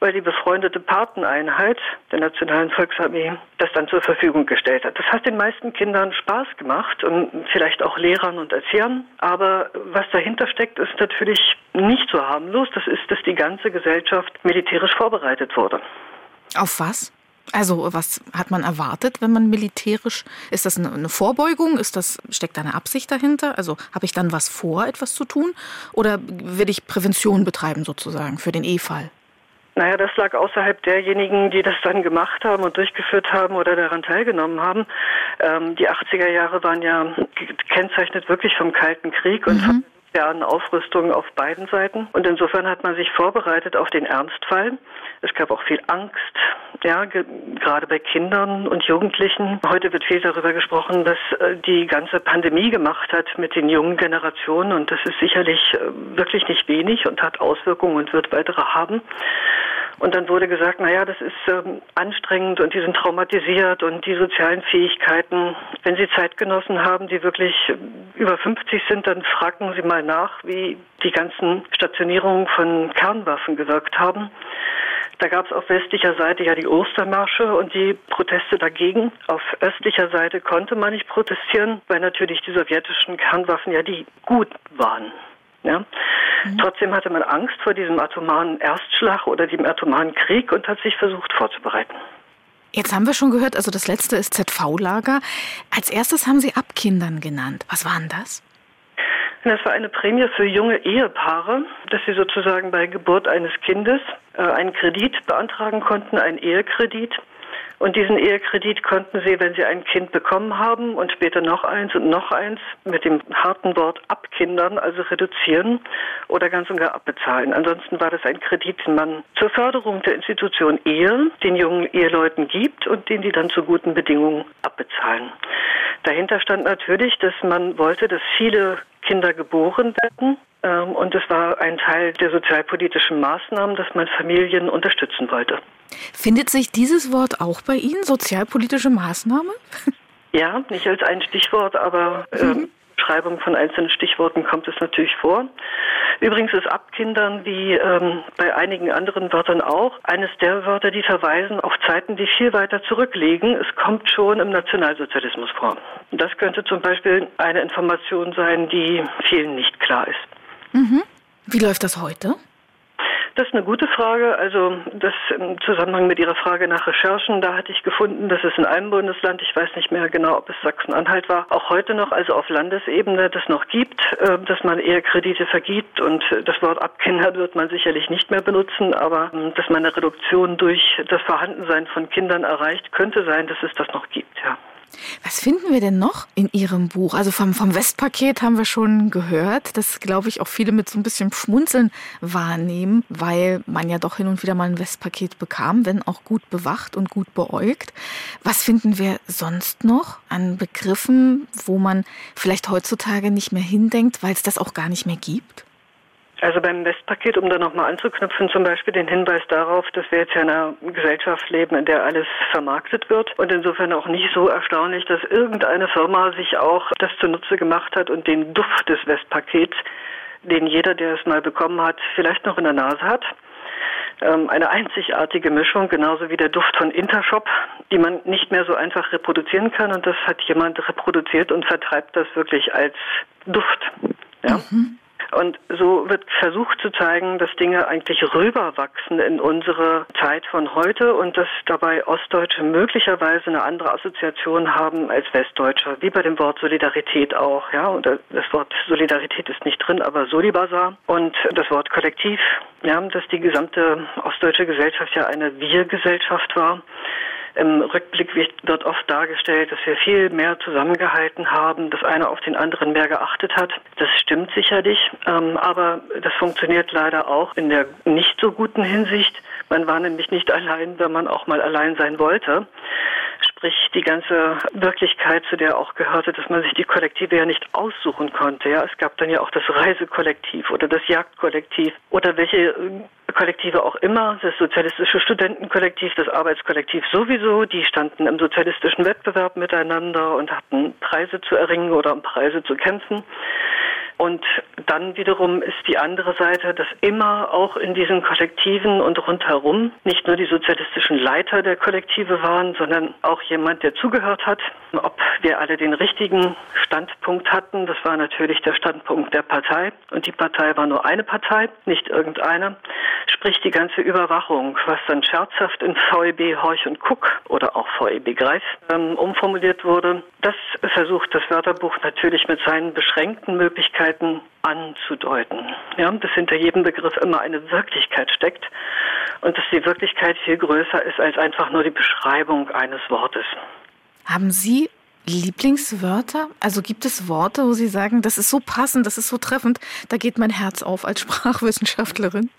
K: weil die befreundete Pateneinheit der Nationalen Volksarmee das dann zur Verfügung gestellt hat. Das hat den meisten Kindern Spaß gemacht und vielleicht auch Lehrern und Erziehern. Aber was dahinter steckt, ist natürlich nicht so harmlos. Das ist, dass die ganze Gesellschaft militärisch vorbereitet wurde.
B: Auf was? Also was hat man erwartet, wenn man militärisch? Ist das eine Vorbeugung? Ist das steckt da eine Absicht dahinter? Also habe ich dann was vor, etwas zu tun, oder will ich Prävention betreiben sozusagen für den E-Fall?
K: Naja, das lag außerhalb derjenigen, die das dann gemacht haben und durchgeführt haben oder daran teilgenommen haben. Ähm, die 80er Jahre waren ja gekennzeichnet wirklich vom Kalten Krieg und mhm. von nuklearen Aufrüstung auf beiden Seiten. Und insofern hat man sich vorbereitet auf den Ernstfall. Es gab auch viel Angst, ja, gerade bei Kindern und Jugendlichen. Heute wird viel darüber gesprochen, dass äh, die ganze Pandemie gemacht hat mit den jungen Generationen. Und das ist sicherlich äh, wirklich nicht wenig und hat Auswirkungen und wird weitere haben. Und dann wurde gesagt, naja, das ist ähm, anstrengend und die sind traumatisiert und die sozialen Fähigkeiten. Wenn Sie Zeitgenossen haben, die wirklich über 50 sind, dann fragen Sie mal nach, wie die ganzen Stationierungen von Kernwaffen gewirkt haben. Da gab es auf westlicher Seite ja die Ostermärsche und die Proteste dagegen. Auf östlicher Seite konnte man nicht protestieren, weil natürlich die sowjetischen Kernwaffen ja die gut waren. Ja? Mhm. Trotzdem hatte man Angst vor diesem atomaren Erstschlag oder dem atomaren Krieg und hat sich versucht vorzubereiten.
B: Jetzt haben wir schon gehört, also das letzte ist ZV-Lager. Als erstes haben Sie Abkindern genannt. Was waren das?
K: Das war eine Prämie für junge Ehepaare, dass sie sozusagen bei Geburt eines Kindes äh, einen Kredit beantragen konnten, einen Ehekredit. Und diesen Ehekredit konnten sie, wenn sie ein Kind bekommen haben und später noch eins und noch eins, mit dem harten Wort abkindern, also reduzieren oder ganz und gar abbezahlen. Ansonsten war das ein Kredit, den man zur Förderung der Institution Ehe den jungen Eheleuten gibt und den die dann zu guten Bedingungen abbezahlen. Dahinter stand natürlich, dass man wollte, dass viele Kinder geboren werden. Ähm, und es war ein Teil der sozialpolitischen Maßnahmen, dass man Familien unterstützen wollte.
B: Findet sich dieses Wort auch bei Ihnen, sozialpolitische Maßnahme?
K: Ja, nicht als ein Stichwort, aber ähm, Beschreibung von einzelnen Stichworten kommt es natürlich vor. Übrigens ist Abkindern wie ähm, bei einigen anderen Wörtern auch eines der Wörter, die verweisen auf Zeiten, die viel weiter zurückliegen. Es kommt schon im Nationalsozialismus vor. Das könnte zum Beispiel eine Information sein, die vielen nicht klar ist.
B: Mhm. Wie läuft das heute?
K: Das ist eine gute Frage. Also das im Zusammenhang mit Ihrer Frage nach Recherchen, da hatte ich gefunden, dass es in einem Bundesland, ich weiß nicht mehr genau, ob es Sachsen-Anhalt war, auch heute noch, also auf Landesebene, das noch gibt, äh, dass man eher Kredite vergibt und das Wort abkindern wird man sicherlich nicht mehr benutzen, aber ähm, dass man eine Reduktion durch das Vorhandensein von Kindern erreicht, könnte sein, dass es das noch gibt, ja.
B: Was finden wir denn noch in Ihrem Buch? Also vom, vom Westpaket haben wir schon gehört, das glaube ich auch viele mit so ein bisschen Schmunzeln wahrnehmen, weil man ja doch hin und wieder mal ein Westpaket bekam, wenn auch gut bewacht und gut beäugt. Was finden wir sonst noch an Begriffen, wo man vielleicht heutzutage nicht mehr hindenkt, weil es das auch gar nicht mehr gibt?
K: Also beim Westpaket, um da nochmal anzuknüpfen, zum Beispiel den Hinweis darauf, dass wir jetzt ja in einer Gesellschaft leben, in der alles vermarktet wird und insofern auch nicht so erstaunlich, dass irgendeine Firma sich auch das zunutze gemacht hat und den Duft des Westpakets, den jeder, der es mal bekommen hat, vielleicht noch in der Nase hat. Ähm, eine einzigartige Mischung, genauso wie der Duft von Intershop, die man nicht mehr so einfach reproduzieren kann und das hat jemand reproduziert und vertreibt das wirklich als Duft. Ja. Mhm. Und so wird versucht zu zeigen, dass Dinge eigentlich rüberwachsen in unsere Zeit von heute und dass dabei Ostdeutsche möglicherweise eine andere Assoziation haben als Westdeutsche, wie bei dem Wort Solidarität auch. Ja, und das Wort Solidarität ist nicht drin, aber Solibasar und das Wort Kollektiv, ja, dass die gesamte ostdeutsche Gesellschaft ja eine Wir-Gesellschaft war Im Rückblick wird oft dargestellt, dass wir viel mehr zusammengehalten haben, dass einer auf den anderen mehr geachtet hat. Das stimmt sicherlich, ähm, aber das funktioniert leider auch in der nicht so guten Hinsicht. Man war nämlich nicht allein, wenn man auch mal allein sein wollte sprich die ganze Wirklichkeit, zu der auch gehörte, dass man sich die Kollektive ja nicht aussuchen konnte. Ja, es gab dann ja auch das Reisekollektiv oder das Jagdkollektiv oder welche äh, Kollektive auch immer, das sozialistische Studentenkollektiv, das Arbeitskollektiv sowieso, die standen im sozialistischen Wettbewerb miteinander und hatten Preise zu erringen oder um Preise zu kämpfen. Und dann wiederum ist die andere Seite, dass immer auch in diesen Kollektiven und rundherum nicht nur die sozialistischen Leiter der Kollektive waren, sondern auch jemand, der zugehört hat. Ob wir alle den richtigen Standpunkt hatten, das war natürlich der Standpunkt der Partei. Und die Partei war nur eine Partei, nicht irgendeine. Sprich die ganze Überwachung, was dann scherzhaft in VEB Horch und Cook oder auch VEB Greif ähm, umformuliert wurde. Das versucht das Wörterbuch natürlich mit seinen beschränkten Möglichkeiten Möglichkeiten anzudeuten. Ja, dass hinter jedem Begriff immer eine Wirklichkeit steckt und dass die Wirklichkeit viel größer ist als einfach nur die Beschreibung eines Wortes.
B: Haben Sie Lieblingswörter? Also gibt es Worte, wo Sie sagen, das ist so passend, das ist so treffend, da geht mein Herz auf als Sprachwissenschaftlerin?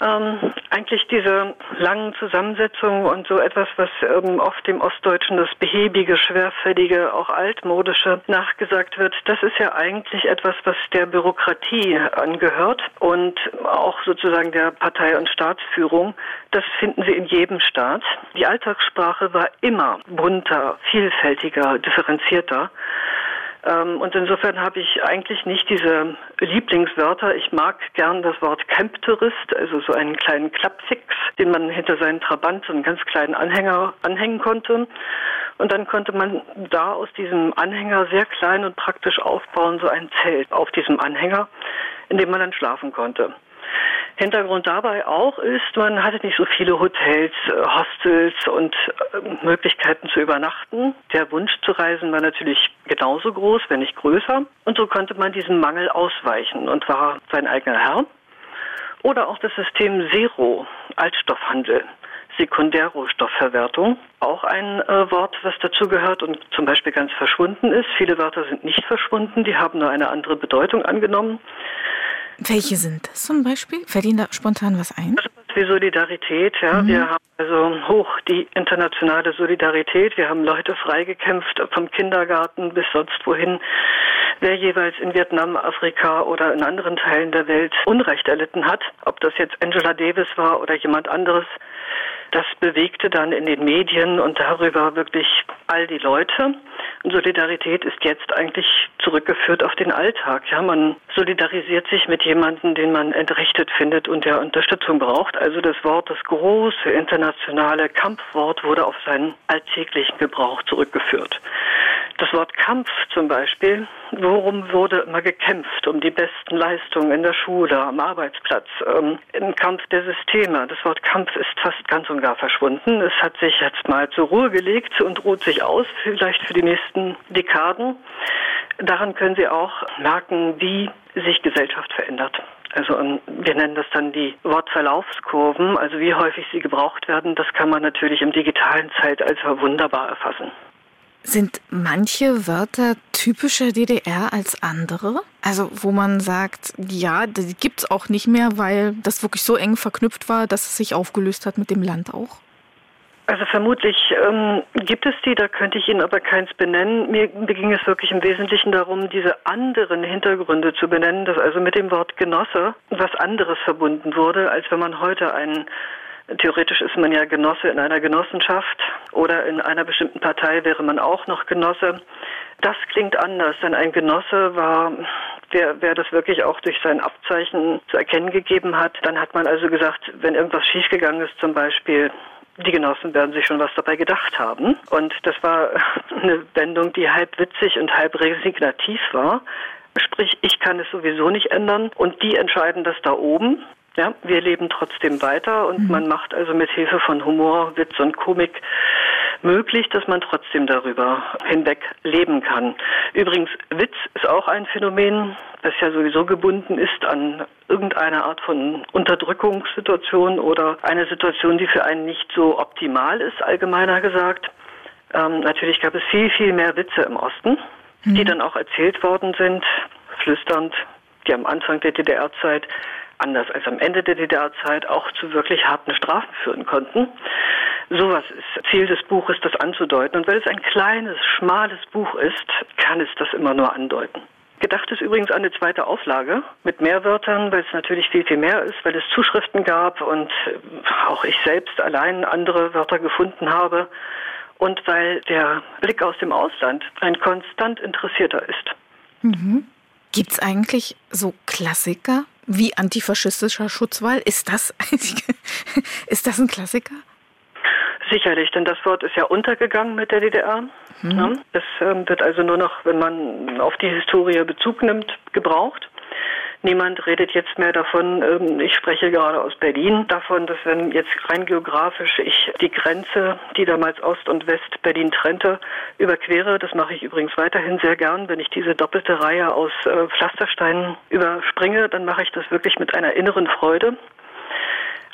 K: Ähm, eigentlich diese langen Zusammensetzungen und so etwas, was ähm, oft dem Ostdeutschen das behäbige, schwerfällige, auch altmodische nachgesagt wird, das ist ja eigentlich etwas, was der Bürokratie angehört und auch sozusagen der Partei- und Staatsführung. Das finden Sie in jedem Staat. Die Alltagssprache war immer bunter, vielfältiger, differenzierter. Ähm, und insofern habe ich eigentlich nicht diese Lieblingswörter. Ich mag gern das Wort Camptourist, also so einen kleinen Klappfix, den man hinter seinen Trabant so einen ganz kleinen Anhänger anhängen konnte. Und dann konnte man da aus diesem Anhänger sehr klein und praktisch aufbauen, so ein Zelt auf diesem Anhänger, in dem man dann schlafen konnte. Hintergrund dabei auch ist, man hatte nicht so viele Hotels, äh, Hostels und äh, Möglichkeiten zu übernachten. Der Wunsch zu reisen war natürlich genauso groß, wenn nicht größer. Und so konnte man diesem Mangel ausweichen und war sein eigener Herr. Oder auch das System Zero, Altstoffhandel. Sekundärrohstoffverwertung, auch ein äh, Wort, was dazugehört und zum Beispiel ganz verschwunden ist. Viele Wörter sind nicht verschwunden, die haben nur eine andere Bedeutung angenommen.
B: Welche sind das zum Beispiel? Fällt Ihnen da spontan was ein?
K: Wie Solidarität, ja. Mhm. Wir haben also hoch die internationale Solidarität. Wir haben Leute freigekämpft vom Kindergarten bis sonst wohin, wer jeweils in Vietnam, Afrika oder in anderen Teilen der Welt Unrecht erlitten hat. Ob das jetzt Angela Davis war oder jemand anderes. Das bewegte dann in den Medien und darüber wirklich all die Leute. Und Solidarität ist jetzt eigentlich zurückgeführt auf den Alltag. Ja, man solidarisiert sich mit jemandem, den man entrechtet findet und der Unterstützung braucht. Also das Wort, das große internationale Kampfwort wurde auf seinen alltäglichen Gebrauch zurückgeführt. Das Wort Kampf zum Beispiel, worum wurde immer gekämpft? Um die besten Leistungen in der Schule, am Arbeitsplatz, ähm, im Kampf der Systeme. Das Wort Kampf ist fast ganz und gar verschwunden. Es hat sich jetzt mal zur Ruhe gelegt und ruht sich aus, vielleicht für die nächsten Dekaden. Daran können Sie auch merken, wie sich Gesellschaft verändert. Also wir nennen das dann die Wortverlaufskurven, also wie häufig sie gebraucht werden. Das kann man natürlich im digitalen Zeitalter wunderbar erfassen.
B: Sind manche Wörter typischer DDR als andere? Also wo man sagt, ja, die gibt es auch nicht mehr, weil das wirklich so eng verknüpft war, dass es sich aufgelöst hat mit dem Land auch?
K: Also vermutlich ähm, gibt es die, da könnte ich Ihnen aber keins benennen. Mir ging es wirklich im Wesentlichen darum, diese anderen Hintergründe zu benennen, dass also mit dem Wort Genosse was anderes verbunden wurde, als wenn man heute einen Theoretisch ist man ja Genosse in einer Genossenschaft oder in einer bestimmten Partei wäre man auch noch Genosse. Das klingt anders, denn ein Genosse war, wer, wer das wirklich auch durch sein Abzeichen zu erkennen gegeben hat. Dann hat man also gesagt, wenn irgendwas schiefgegangen ist zum Beispiel, die Genossen werden sich schon was dabei gedacht haben. Und das war eine Wendung, die halb witzig und halb resignativ war. Sprich, ich kann es sowieso nicht ändern und die entscheiden das da oben. Ja, wir leben trotzdem weiter und mhm. man macht also mit Hilfe von Humor, Witz und Komik möglich, dass man trotzdem darüber hinweg leben kann. Übrigens, Witz ist auch ein Phänomen, das ja sowieso gebunden ist an irgendeine Art von Unterdrückungssituation oder eine Situation, die für einen nicht so optimal ist, allgemeiner gesagt. Ähm, natürlich gab es viel, viel mehr Witze im Osten, mhm. die dann auch erzählt worden sind, flüsternd, die am Anfang der DDR-Zeit anders als am Ende der DDR-Zeit auch zu wirklich harten Strafen führen konnten. Sowas ist Ziel des Buches, das anzudeuten. Und weil es ein kleines, schmales Buch ist, kann es das immer nur andeuten. Gedacht ist übrigens eine zweite Auflage mit mehr Wörtern, weil es natürlich viel, viel mehr ist, weil es Zuschriften gab und auch ich selbst allein andere Wörter gefunden habe und weil der Blick aus dem Ausland ein konstant interessierter ist.
B: Mhm. Gibt es eigentlich so Klassiker wie antifaschistischer Schutzwall? Ist das, ist das ein Klassiker?
K: Sicherlich, denn das Wort ist ja untergegangen mit der DDR. Mhm. Es ähm, wird also nur noch, wenn man auf die Historie Bezug nimmt, gebraucht. Niemand redet jetzt mehr davon, ähm, ich spreche gerade aus Berlin, davon, dass wenn jetzt rein geografisch ich die Grenze, die damals Ost und West Berlin trennte, überquere. Das mache ich übrigens weiterhin sehr gern. Wenn ich diese doppelte Reihe aus äh, Pflastersteinen überspringe, dann mache ich das wirklich mit einer inneren Freude.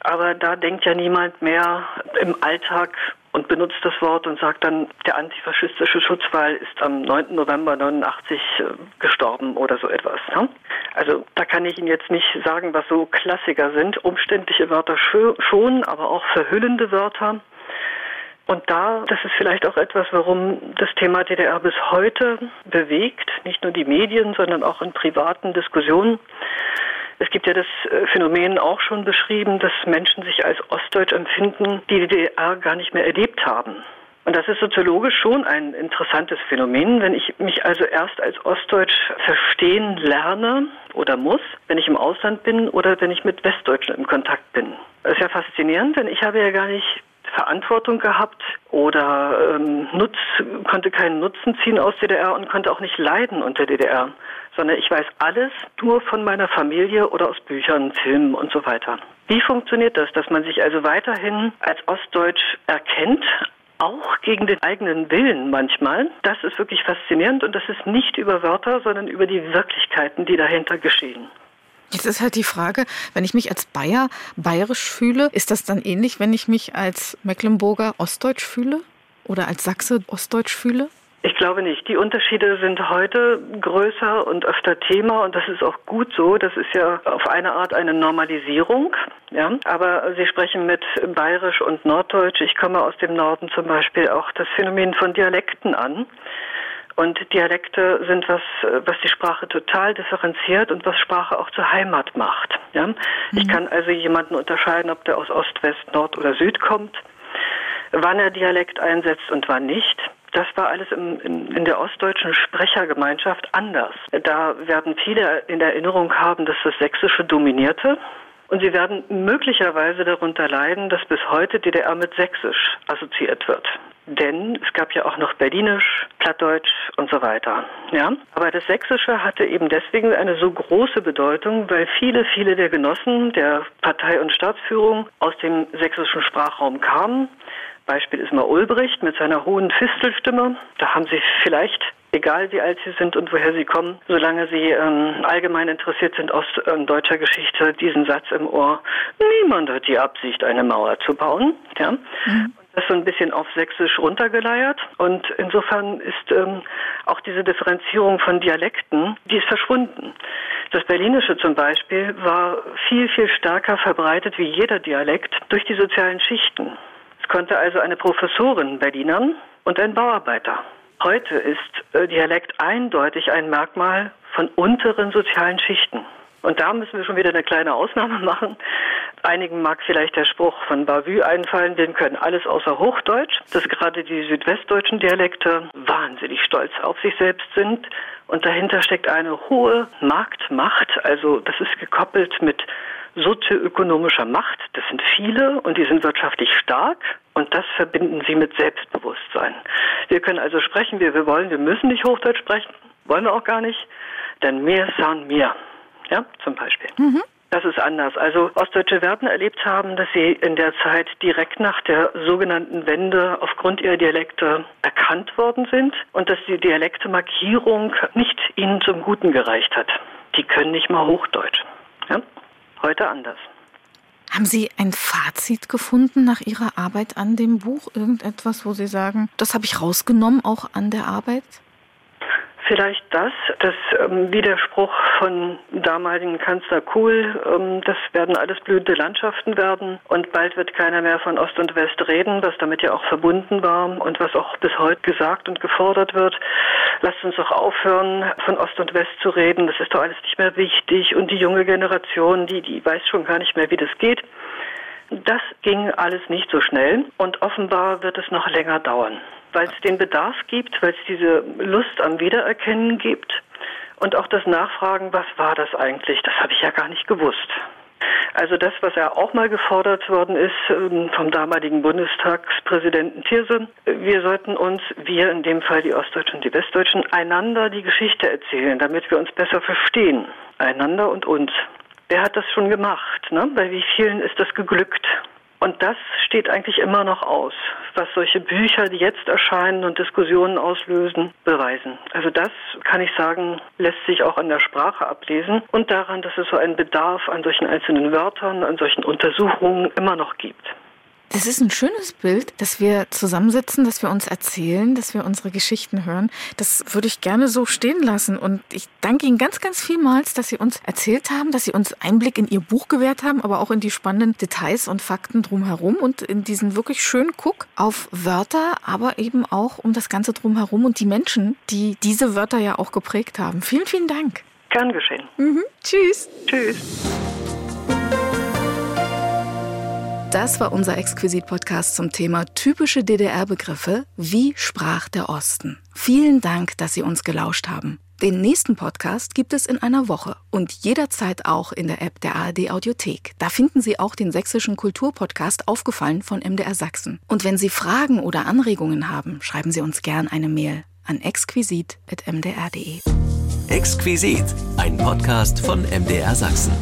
K: Aber da denkt ja niemand mehr im Alltag und benutzt das Wort und sagt dann, der antifaschistische Schutzwall ist am 9. November 89 äh, gestorben oder so etwas. Ne? Also da kann ich Ihnen jetzt nicht sagen, was so Klassiker sind. Umständliche Wörter schon, aber auch verhüllende Wörter. Und da, das ist vielleicht auch etwas, warum das Thema DDR bis heute bewegt, nicht nur die Medien, sondern auch in privaten Diskussionen. Es gibt ja das äh, Phänomen auch schon beschrieben, dass Menschen sich als ostdeutsch empfinden, die die DDR gar nicht mehr erlebt haben. Und das ist soziologisch schon ein interessantes Phänomen, wenn ich mich also erst als Ostdeutsch verstehen lerne oder muss, wenn ich im Ausland bin oder wenn ich mit Westdeutschen im Kontakt bin. Das ist ja faszinierend, denn ich habe ja gar nicht Verantwortung gehabt oder ähm, Nutz, konnte keinen Nutzen ziehen aus DDR und konnte auch nicht leiden unter DDR sondern ich weiß alles nur von meiner Familie oder aus Büchern, Filmen und so weiter. Wie funktioniert das, dass man sich also weiterhin als Ostdeutsch erkennt, auch gegen den eigenen Willen manchmal. Das ist wirklich faszinierend und das ist nicht über Wörter, sondern über die Wirklichkeiten, die dahinter geschehen.
B: Jetzt ist halt die Frage, wenn ich mich als Bayer bayerisch fühle, ist das dann ähnlich, wenn ich mich als Mecklenburger ostdeutsch fühle oder als Sachse ostdeutsch fühle?
K: Ich glaube nicht. Die Unterschiede sind heute größer und öfter Thema und das ist auch gut so. Das ist ja auf eine Art eine Normalisierung. Ja, aber Sie sprechen mit Bayerisch und Norddeutsch. Ich komme aus dem Norden zum Beispiel auch das Phänomen von Dialekten an. Und Dialekte sind was, was die Sprache total differenziert und was Sprache auch zur Heimat macht. Ja? Mhm. Ich kann also jemanden unterscheiden, ob der aus Ost, West, Nord oder Süd kommt, wann er Dialekt einsetzt und wann nicht. Das war alles im, in, in der ostdeutschen Sprechergemeinschaft anders. Da werden viele in Erinnerung haben, dass das Sächsische dominierte. Und sie werden möglicherweise darunter leiden, dass bis heute DDR mit Sächsisch assoziiert wird. Denn es gab ja auch noch Berlinisch, Plattdeutsch und so weiter. Ja? Aber das Sächsische hatte eben deswegen eine so große Bedeutung, weil viele, viele der Genossen der Partei- und Staatsführung aus dem sächsischen Sprachraum kamen Beispiel ist mal Ulbricht mit seiner hohen Fistelstimme. Da haben Sie vielleicht egal wie alt sie sind und woher sie kommen, solange sie ähm, allgemein interessiert sind aus ähm, deutscher Geschichte, diesen Satz im Ohr, niemand hat die Absicht, eine Mauer zu bauen. Ja? Mhm. Das ist so ein bisschen auf Sächsisch runtergeleiert und insofern ist ähm, auch diese Differenzierung von Dialekten, die ist verschwunden. Das Berlinische zum Beispiel war viel, viel stärker verbreitet wie jeder Dialekt durch die sozialen Schichten. Es konnte also eine Professorin Berlinern und ein Bauarbeiter. Heute ist äh, Dialekt eindeutig ein Merkmal von unteren sozialen Schichten. Und da müssen wir schon wieder eine kleine Ausnahme machen. Einigen mag vielleicht der Spruch von Bavü einfallen, wir können alles außer Hochdeutsch, dass gerade die südwestdeutschen Dialekte wahnsinnig stolz auf sich selbst sind. Und dahinter steckt eine hohe Marktmacht, also das ist gekoppelt mit sozioökonomischer Macht. Das sind viele und die sind wirtschaftlich stark und das verbinden sie mit Selbstbewusstsein. Wir können also sprechen, wie wir wollen. Wir müssen nicht Hochdeutsch sprechen, wollen wir auch gar nicht, denn mehr sind mehr. Ja, zum Beispiel. Mhm. Das das ist anders. Also Ostdeutsche werden erlebt haben, dass sie in der Zeit direkt nach der sogenannten Wende aufgrund ihrer Dialekte erkannt worden sind und dass die Dialektemarkierung nicht ihnen zum Guten gereicht hat. Die können nicht mal Hochdeutsch. Heute anders.
B: Haben Sie ein Fazit gefunden nach Ihrer Arbeit an dem Buch? Irgendetwas, wo Sie sagen, das habe ich rausgenommen, auch an der Arbeit?
K: Vielleicht das, dass ähm, Widerspruch von damaligen Kanzler Kohl, ähm, das werden alles blühende Landschaften werden und bald wird keiner mehr von Ost und West reden, was damit ja auch verbunden war und was auch bis heute gesagt und gefordert wird. Lasst uns doch aufhören, von Ost und West zu reden, das ist doch alles nicht mehr wichtig und die junge Generation, die, die weiß schon gar nicht mehr, wie das geht. Das ging alles nicht so schnell und offenbar wird es noch länger dauern weil es den Bedarf gibt, weil es diese Lust am Wiedererkennen gibt und auch das Nachfragen, was war das eigentlich? Das habe ich ja gar nicht gewusst. Also das, was ja auch mal gefordert worden ist ähm, vom damaligen Bundestagspräsidenten Thierse, wir sollten uns, wir in dem Fall die Ostdeutschen und die Westdeutschen, einander die Geschichte erzählen, damit wir uns besser verstehen. Einander und uns. Wer hat das schon gemacht? Ne? Bei wie vielen ist das geglückt? Und das steht eigentlich immer noch aus, was solche Bücher, die jetzt erscheinen und Diskussionen auslösen, beweisen. Also das kann ich sagen, lässt sich auch an der Sprache ablesen und daran, dass es so einen Bedarf an solchen einzelnen Wörtern, an solchen Untersuchungen immer noch gibt.
B: Das ist ein schönes Bild, dass wir zusammensitzen, dass wir uns erzählen, dass wir unsere Geschichten hören. Das würde ich gerne so stehen lassen. Und ich danke Ihnen ganz, ganz vielmals, dass Sie uns erzählt haben, dass Sie uns Einblick in Ihr Buch gewährt haben, aber auch in die spannenden Details und Fakten drumherum und in diesen wirklich schönen Guck auf Wörter, aber eben auch um das Ganze drumherum und die Menschen, die diese Wörter ja auch geprägt haben. Vielen, vielen Dank.
K: Gern geschehen.
B: Mhm. Tschüss.
K: Tschüss.
B: Das war unser Exquisit-Podcast zum Thema typische DDR-Begriffe. Wie sprach der Osten? Vielen Dank, dass Sie uns gelauscht haben. Den nächsten Podcast gibt es in einer Woche und jederzeit auch in der App der ARD Audiothek. Da finden Sie auch den sächsischen Kulturpodcast Aufgefallen von MDR Sachsen. Und wenn Sie Fragen oder Anregungen haben, schreiben Sie uns gern eine Mail an exquisit.mdr.de.
A: Exquisit, ein Podcast von MDR Sachsen.